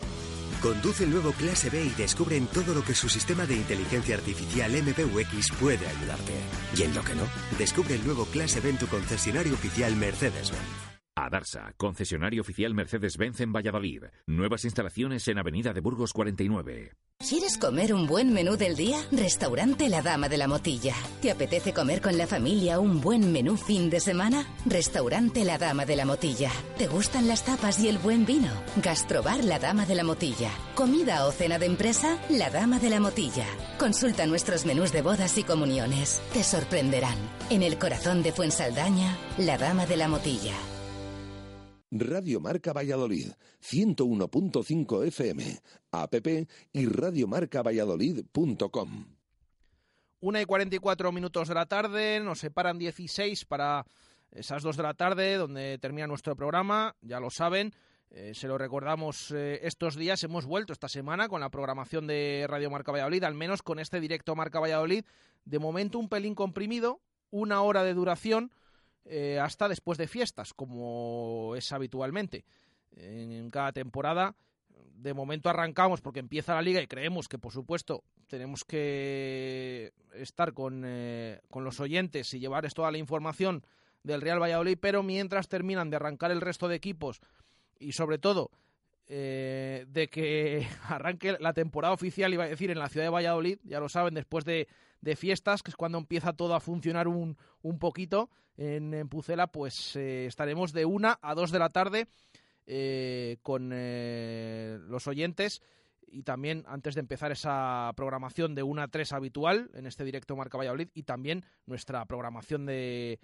Conduce el nuevo Clase B y descubre en todo lo que su sistema de inteligencia artificial MPUX puede ayudarte. Y en lo que no, descubre el nuevo Clase B en tu concesionario oficial Mercedes-Benz. Adarsa, concesionario oficial Mercedes-Benz en Valladolid. Nuevas instalaciones en Avenida de Burgos 49. ¿Quieres comer un buen menú del día? Restaurante La Dama de la Motilla. ¿Te apetece comer con la familia un buen menú fin de semana? Restaurante La Dama de la Motilla. ¿Te gustan las tapas y el buen vino? Gastrobar La Dama de la Motilla. ¿Comida o cena de empresa? La Dama de la Motilla. Consulta nuestros menús de bodas y comuniones. Te sorprenderán. En el corazón de Fuensaldaña, La Dama de la Motilla. Radio Marca Valladolid, 101.5 FM, app y radiomarcavalladolid.com. Una y 44 minutos de la tarde, nos separan 16 para esas 2 de la tarde, donde termina nuestro programa, ya lo saben. eh, se lo recordamos eh, estos días, hemos vuelto esta semana con la programación de Radio Marca Valladolid, al menos con este directo Marca Valladolid. De momento un pelín comprimido, una hora de duración, eh, hasta después de fiestas, como es habitualmente en, cada temporada. De momento arrancamos porque empieza la liga y creemos que, por supuesto, tenemos que estar con, eh, con los oyentes y llevarles toda la información del Real Valladolid, pero mientras terminan de arrancar el resto de equipos y sobre todo eh, de que arranque la temporada oficial, iba a decir, en la ciudad de Valladolid, ya lo saben, después de, de fiestas, que es cuando empieza todo a funcionar un, un poquito. En, Pucela, pues eh, estaremos de una a dos de la tarde eh, con eh, los oyentes. Y también antes de empezar esa programación de una a tres habitual en este directo Marca Valladolid y también nuestra programación de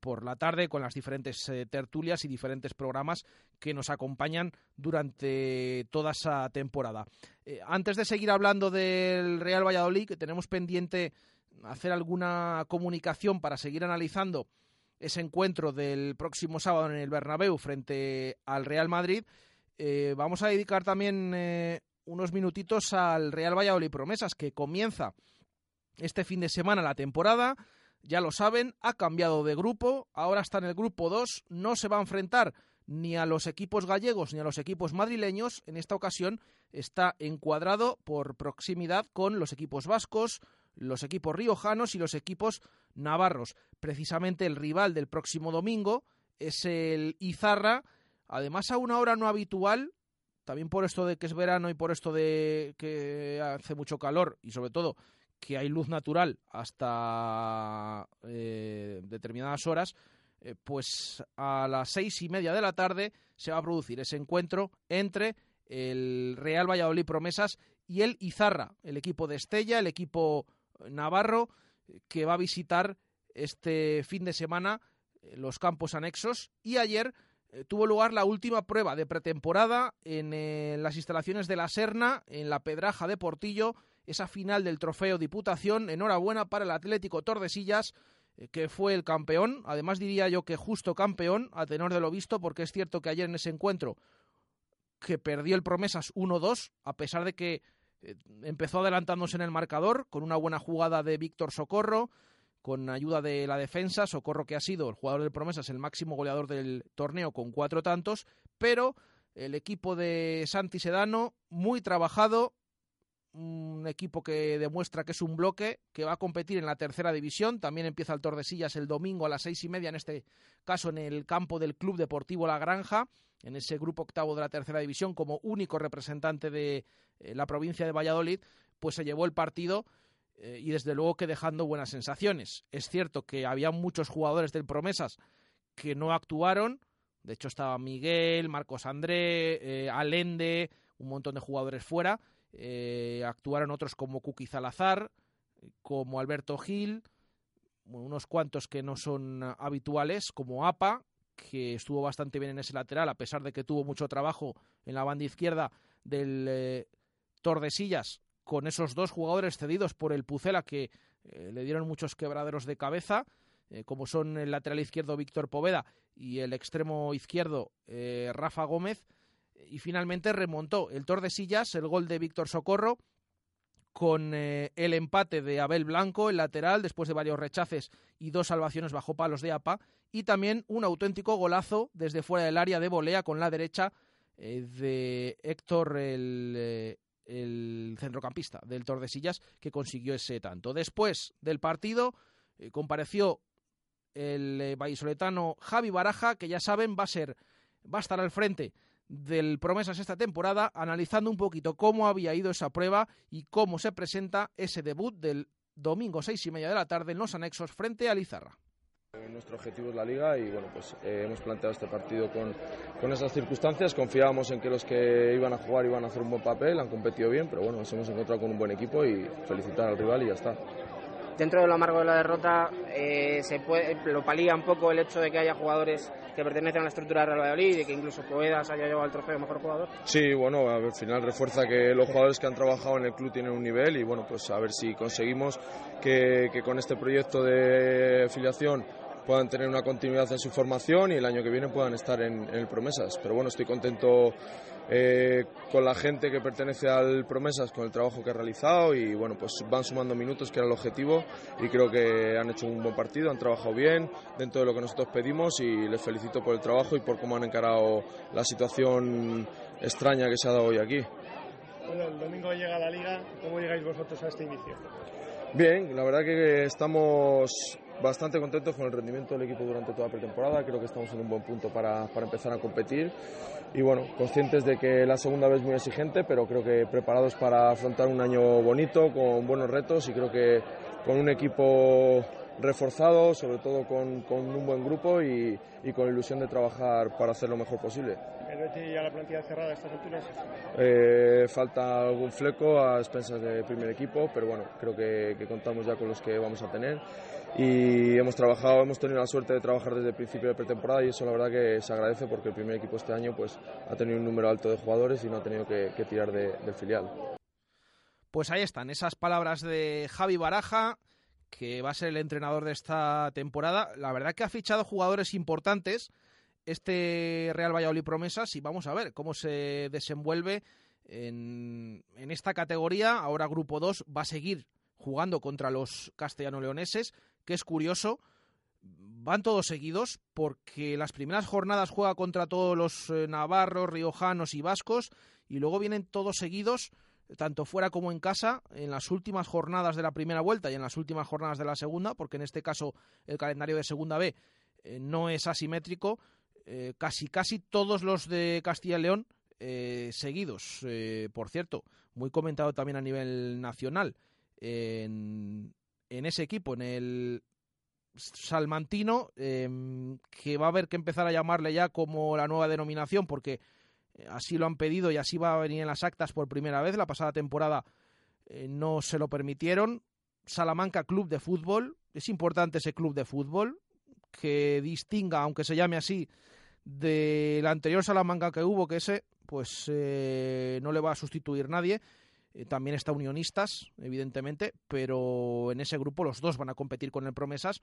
por la tarde con las diferentes tertulias y diferentes programas que nos acompañan durante toda esa temporada. antes de seguir hablando del Real Valladolid, que tenemos pendiente hacer alguna comunicación para seguir analizando ese encuentro del próximo sábado en el Bernabéu frente al Real Madrid, eh, vamos a dedicar también eh, unos minutitos al Real Valladolid Promesas, que comienza este fin de semana la temporada. Ya lo saben, ha cambiado de grupo, ahora está en el grupo 2, no se va a enfrentar ni a los equipos gallegos ni a los equipos madrileños. En esta ocasión está encuadrado por proximidad con los equipos vascos, los equipos riojanos y los equipos navarros. Precisamente el rival del próximo domingo es el Izarra, además a una hora no habitual, también por esto de que es verano y por esto de que hace mucho calor y sobre todo que hay luz natural hasta eh, determinadas horas, eh, pues a las seis y media de la tarde se va a producir ese encuentro entre el Real Valladolid Promesas y el Izarra, el equipo de Estella, el equipo Navarro, que va a visitar este fin de semana eh, los campos anexos. Y ayer tuvo lugar la última prueba de pretemporada en las instalaciones de la Serna, en la Pedraja de Portillo, esa final del trofeo Diputación. Enhorabuena para el Atlético Tordesillas, que fue el campeón. Además diría yo que justo campeón, a tenor de lo visto, porque es cierto que ayer en ese encuentro que perdió el Promesas 1-2, a pesar de que eh, empezó adelantándose en el marcador con una buena jugada de Víctor Socorro, con ayuda de la defensa, Socorro que ha sido el jugador de promesas, el máximo goleador del torneo con cuatro tantos, pero el equipo de Santi Sedano, muy trabajado, un equipo que demuestra que es un bloque, que va a competir en la tercera división, también empieza el Tordesillas el domingo a las seis y media, en este caso en el campo del Club Deportivo La Granja, en ese grupo octavo de la tercera división como único representante de eh, la provincia de Valladolid, pues se llevó el partido eh, y desde luego que dejando buenas sensaciones. Es cierto que había muchos jugadores del Promesas que no actuaron, de hecho estaba Miguel, Marcos André, eh, Alende, un montón de jugadores fuera, actuaron otros como Kuki Salazar, como Alberto Gil, unos cuantos que no son habituales, como APA, que estuvo bastante bien en ese lateral, a pesar de que tuvo mucho trabajo en la banda izquierda del eh, Tordesillas, con esos dos jugadores cedidos por el Pucela que eh, le dieron muchos quebraderos de cabeza, eh, como son el lateral izquierdo Víctor Poveda y el extremo izquierdo Rafa Gómez, y finalmente remontó el Tordesillas, el gol de Víctor Socorro, con el empate de Abel Blanco, el lateral, después de varios rechaces y dos salvaciones bajo palos de APA, y también un auténtico golazo desde fuera del área de volea con la derecha eh, de Héctor, eh, el, centrocampista del Tordesillas, que consiguió ese tanto. Después del partido eh, compareció el vallisoletano Javi Baraja, que ya saben va a ser, va a estar al frente del Promesas esta temporada, analizando un poquito cómo había ido esa prueba y cómo se presenta ese debut del domingo seis y media de la tarde en los anexos frente a Lizarra. Nuestro objetivo es la liga y bueno, pues eh, hemos planteado este partido con, con esas circunstancias. Confiábamos en que los que iban a jugar iban a hacer un buen papel, han competido bien, pero bueno, nos hemos encontrado con un buen equipo y felicitar al rival y ya está. Dentro de lo amargo de la derrota, eh, se puede, lo palía un poco el hecho de que haya jugadores que pertenecen a la estructura de Real Valladolid y que incluso Poedas haya llevado el trofeo mejor jugador. Sí, bueno, al final refuerza que los jugadores que han trabajado en el club tienen un nivel y bueno, pues a ver si conseguimos que, que con este proyecto de afiliación puedan tener una continuidad en su formación y el año que viene puedan estar en, el Promesas. Pero bueno, estoy contento eh, con la gente que pertenece al Promesas, con el trabajo que ha realizado y bueno, pues van sumando minutos, que era el objetivo, y creo que han hecho un buen partido, han trabajado bien dentro de lo que nosotros pedimos y les felicito por el trabajo y por cómo han encarado la situación extraña que se ha dado hoy aquí. Bueno, el domingo llega la liga, ¿cómo llegáis vosotros a este inicio? Bien, la verdad que estamos bastante contentos con el rendimiento del equipo durante toda la pretemporada. Creo que estamos en un buen punto para, para, empezar a competir. Y bueno, conscientes de que la segunda vez es muy exigente, pero creo que preparados para afrontar un año bonito, con buenos retos y creo que con un equipo reforzado, sobre todo con, con un buen grupo y, y, con ilusión de trabajar para hacer lo mejor posible. ¿El Betis ya la plantilla cerrada a estas alturas? Eh, falta algún fleco a expensas del primer equipo, pero bueno, creo que, que, contamos ya con los que vamos a tener y hemos trabajado, hemos tenido la suerte de trabajar desde el principio de pretemporada y eso la verdad que se agradece porque el primer equipo este año pues ha tenido un número alto de jugadores y no ha tenido que, tirar de, del filial. Pues ahí están esas palabras de Javi Baraja que va a ser el entrenador de esta temporada. La verdad que ha fichado jugadores importantes este Real Valladolid Promesas y vamos a ver cómo se desenvuelve en, en esta categoría. Ahora Grupo 2 va a seguir jugando contra los castellano-leoneses, que es curioso. Van todos seguidos porque las primeras jornadas juega contra todos los eh, navarros, riojanos y vascos y luego vienen todos seguidos tanto fuera como en casa, en las últimas jornadas de la primera vuelta y en las últimas jornadas de la segunda, porque en este caso el calendario de segunda B eh, no es asimétrico, eh, casi casi todos los de Castilla y León seguidos. Por cierto, muy comentado también a nivel nacional en ese equipo, en el salmantino, em, que va a haber que empezar a llamarle ya como la nueva denominación, porque así lo han pedido y así va a venir en las actas por primera vez. La pasada temporada eh, no se lo permitieron. Salamanca Club de Fútbol. Es importante ese club de fútbol que distinga, aunque se llame así, del anterior Salamanca que hubo, que ese pues eh, no le va a sustituir nadie. Eh, también está Unionistas, evidentemente, pero en ese grupo los dos van a competir con el Promesas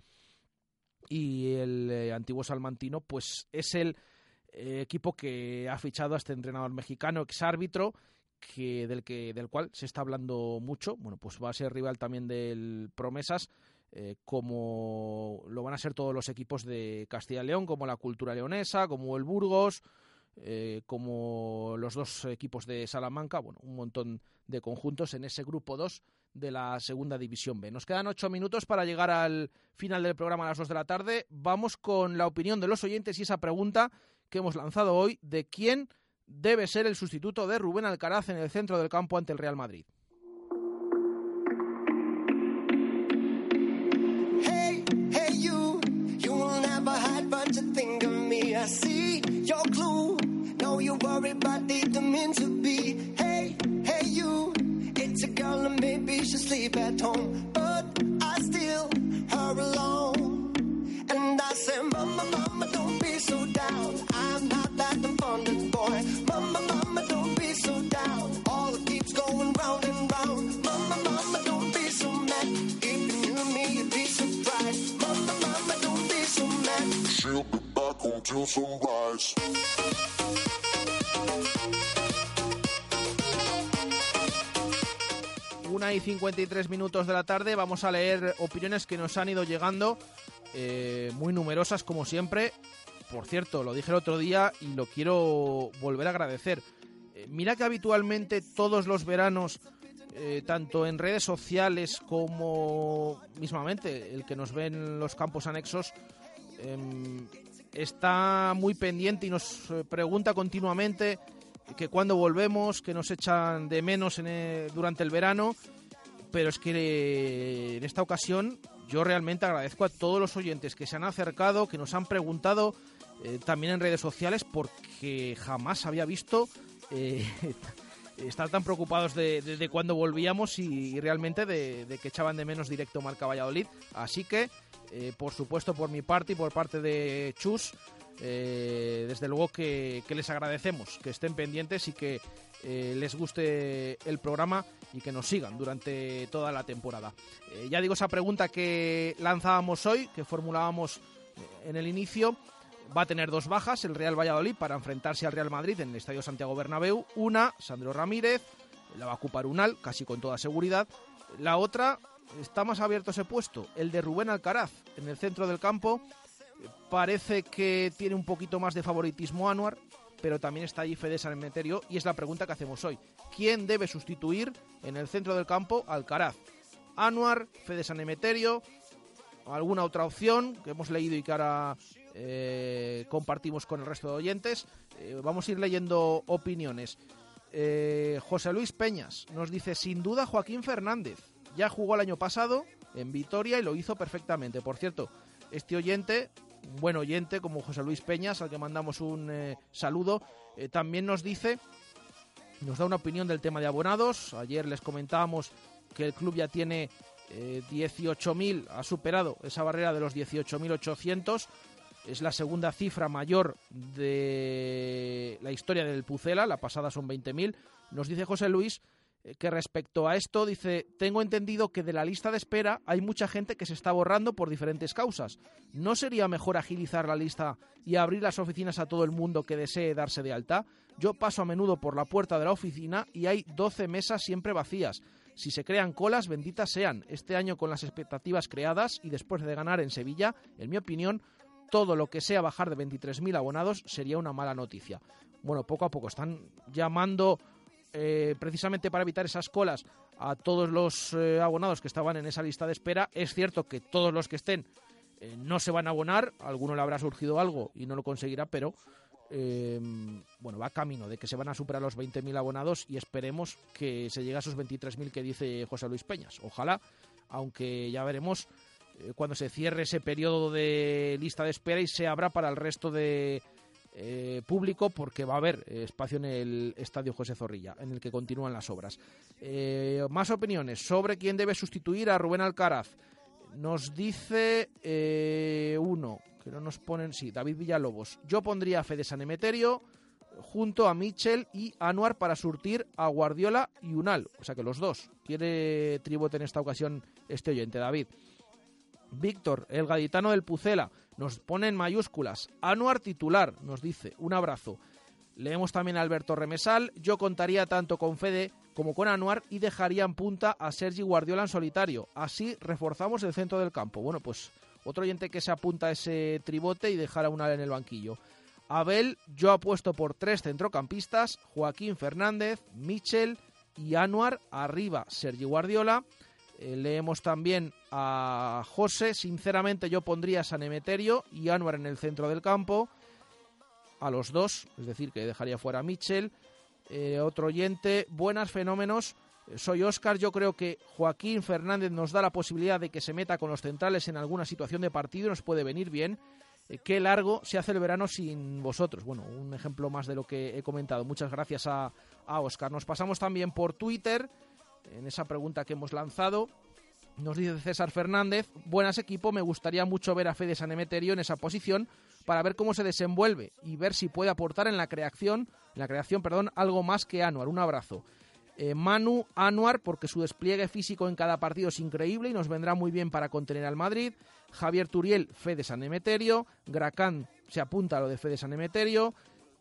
y el eh, antiguo Salmantino pues es el eh, equipo que ha fichado a este entrenador mexicano, exárbitro, que del que del cual se está hablando mucho. Bueno, pues va a ser rival también del Promesas, como lo van a ser todos los equipos de Castilla y León, como la Cultura Leonesa, como el Burgos, eh, como los dos equipos de Salamanca, bueno, un montón de conjuntos en ese grupo 2 de la segunda división B. Nos quedan ocho minutos para llegar al final del programa a las dos de la tarde. Vamos con la opinión de los oyentes y esa pregunta que hemos lanzado hoy de quién debe ser el sustituto de Rubén Alcaraz en el centro del campo ante el Real Madrid. Sleep at home, but I still her alone. And I say, Mama, Mama, don't be so down. I'm not that abundant boy. Mama, Mama, don't be so down. All it keeps going round and round. Mama, Mama, don't be so mad. If you knew me, you'd be surprised. Mama, Mama, don't be so mad. She'll be back until sunrise. Y 53 minutos de la tarde vamos a leer opiniones que nos han ido llegando, eh, muy numerosas como siempre. Por cierto, lo dije el otro día y lo quiero volver a agradecer. Eh, mira que habitualmente todos los veranos, eh, tanto en redes sociales como mismamente el que nos ve en los campos anexos, em, está muy pendiente y nos pregunta continuamente que cuándo volvemos, que nos echan de menos en el- durante el verano, pero es que eh, en esta ocasión yo realmente agradezco a todos los oyentes que se han acercado, que nos han preguntado eh, también en redes sociales, porque jamás había visto eh, estar tan preocupados de, de- de cuándo volvíamos y, realmente de, que echaban de menos directo Marca Valladolid. Así que, por supuesto, por mi parte y por parte de Chus, desde luego que les agradecemos que estén pendientes y que eh, les guste el programa y que nos sigan durante toda la temporada. Eh, ya digo, esa pregunta que lanzábamos hoy, que formulábamos eh, en el inicio, va a tener dos bajas el Real Valladolid para enfrentarse al Real Madrid en el Estadio Santiago Bernabéu. Una, Sandro Ramírez, la va a ocupar Unal, casi con toda seguridad. La otra, está más abierto ese puesto, el de Rubén Alcaraz, en el centro del campo. Parece que tiene un poquito más de favoritismo Anuar, pero también está ahí Fede San Emeterio y es la pregunta que hacemos hoy. ¿Quién debe sustituir en el centro del campo a Alcaraz? Anuar, Fede San Emeterio, alguna otra opción que hemos leído y que ahora eh, compartimos con el resto de oyentes. Eh, vamos a ir leyendo opiniones. Eh, José Luis Peñas nos dice, sin duda Joaquín Fernández. Ya jugó el año pasado en Vitoria y lo hizo perfectamente. Por cierto, este oyente, un buen oyente como José Luis Peñas, al que mandamos un eh, saludo, eh, también nos dice, nos da una opinión del tema de abonados. Ayer les comentábamos que el club ya tiene 18.000, ha superado esa barrera de los 18.800 es la segunda cifra mayor de la historia del Pucela, la pasada son 20.000. Nos dice José Luis eh, que respecto a esto dice, tengo entendido que de la lista de espera hay mucha gente que se está borrando por diferentes causas. ¿No sería mejor agilizar la lista y abrir las oficinas a todo el mundo que desee darse de alta? Yo paso a menudo por la puerta de la oficina y hay 12 mesas siempre vacías. Si se crean colas, benditas sean. Este año con las expectativas creadas y después de ganar en Sevilla, en mi opinión, todo lo que sea bajar de 23.000 abonados sería una mala noticia. Bueno, poco a poco están llamando eh, precisamente para evitar esas colas a todos los eh, abonados que estaban en esa lista de espera. Es cierto que todos los que estén eh, no se van a abonar, alguno le habrá surgido algo y no lo conseguirá, pero bueno, va camino de que se van a superar los 20.000 abonados y esperemos que se llegue a esos 23.000 que dice José Luis Peñas. Ojalá, aunque ya veremos cuando se cierre ese periodo de lista de espera y se abra para el resto de eh, público porque va a haber espacio en el Estadio José Zorrilla, en el que continúan las obras. Eh, más opiniones sobre quién debe sustituir a Rubén Alcaraz. Nos dice uno, que no nos ponen, sí, David Villalobos. Yo pondría a Fede San Emeterio junto a Michel y Anuar para surtir a Guardiola y Unal. O sea que los dos. Quiere tributo en esta ocasión este oyente, David. Víctor, el gaditano del Pucela, nos pone en mayúsculas. Anuar titular, nos dice. Un abrazo. Leemos también a Alberto Remesal. Yo contaría tanto con Fede como con Anuar y dejaría en punta a Sergi Guardiola en solitario. Así reforzamos el centro del campo. Bueno, pues otro oyente que se apunta a ese tribote y dejar a Unal en el banquillo. Abel, yo apuesto por tres centrocampistas, Joaquín Fernández, Michel y Anuar, arriba Sergi Guardiola. Eh, leemos también a José. Sinceramente, yo pondría a San Emeterio y Anuar en el centro del campo. A los dos, es decir, que dejaría fuera a Mitchell. Eh, otro oyente, buenas fenómenos. Eh, soy Óscar, yo creo que Joaquín Fernández nos da la posibilidad de que se meta con los centrales en alguna situación de partido, nos puede venir bien. qué largo se hace el verano sin vosotros. Bueno, un ejemplo más de lo que he comentado. Muchas gracias a, a Óscar. Nos pasamos también por Twitter en esa pregunta que hemos lanzado. Nos dice César Fernández, buenas equipo, me gustaría mucho ver a Fede San Emeterio en esa posición para ver cómo se desenvuelve y ver si puede aportar en la creación, en la creación, perdón, algo más que Anuar. Un abrazo. Eh, Manu Anuar, porque su despliegue físico en cada partido es increíble y nos vendrá muy bien para contener al Madrid. Javier Turiel, Fede San Emeterio. Gracán se apunta a lo de Fede San Emeterio.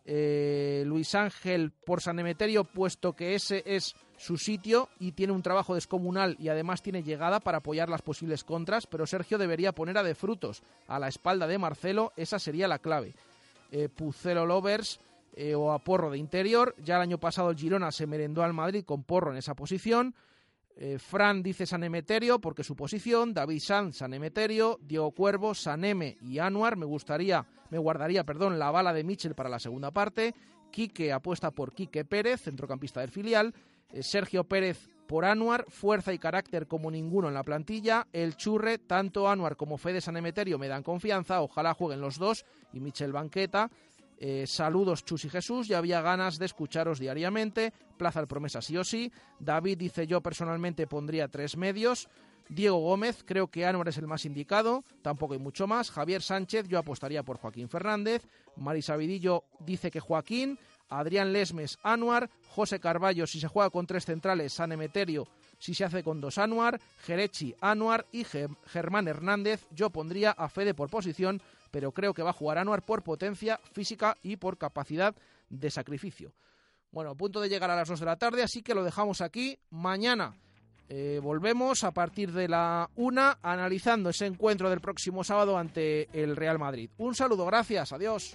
Eh, Luis Ángel por San Emeterio, puesto que ese es su sitio y tiene un trabajo descomunal y además tiene llegada para apoyar las posibles contras, pero Sergio debería poner a de frutos a la espalda de Marcelo, esa sería la clave. Eh, Pucero Lovers eh, o a Porro de interior, ya el año pasado el Girona se merendó al Madrid con Porro en esa posición. Eh, Fran dice San Emeterio porque su posición, David Sanz San Emeterio, Diego Cuervo, Saneme y Anuar. Me gustaría, me guardaría, perdón, la bala de Mitchell para la segunda parte. Quique apuesta por Quique Pérez, centrocampista del filial. Eh, Sergio Pérez por Anuar, fuerza y carácter como ninguno en la plantilla. El Churre, tanto Anuar como Fede San Emeterio me dan confianza. Ojalá jueguen los dos y Michel Banqueta. Eh, saludos Chus y Jesús, ya había ganas de escucharos diariamente. Plaza el promesa sí o sí. David dice yo personalmente pondría tres medios. Diego Gómez, creo que Anuar es el más indicado, tampoco hay mucho más. Javier Sánchez, yo apostaría por Joaquín Fernández. Marisa Vidillo dice que Joaquín. Adrián Lesmes, Anuar. José Carballo, si se juega con tres centrales, San Emeterio, si se hace con dos Anuar. Jerechi, Anuar. Y Germán Hernández, yo pondría a Fede por posición pero creo que va a jugar Anuar por potencia física y por capacidad de sacrificio. Bueno, a punto de llegar a las 2 de la tarde, así que lo dejamos aquí. Mañana eh, volvemos a partir de la 1 analizando ese encuentro del próximo sábado ante el Real Madrid. Un saludo, gracias, adiós.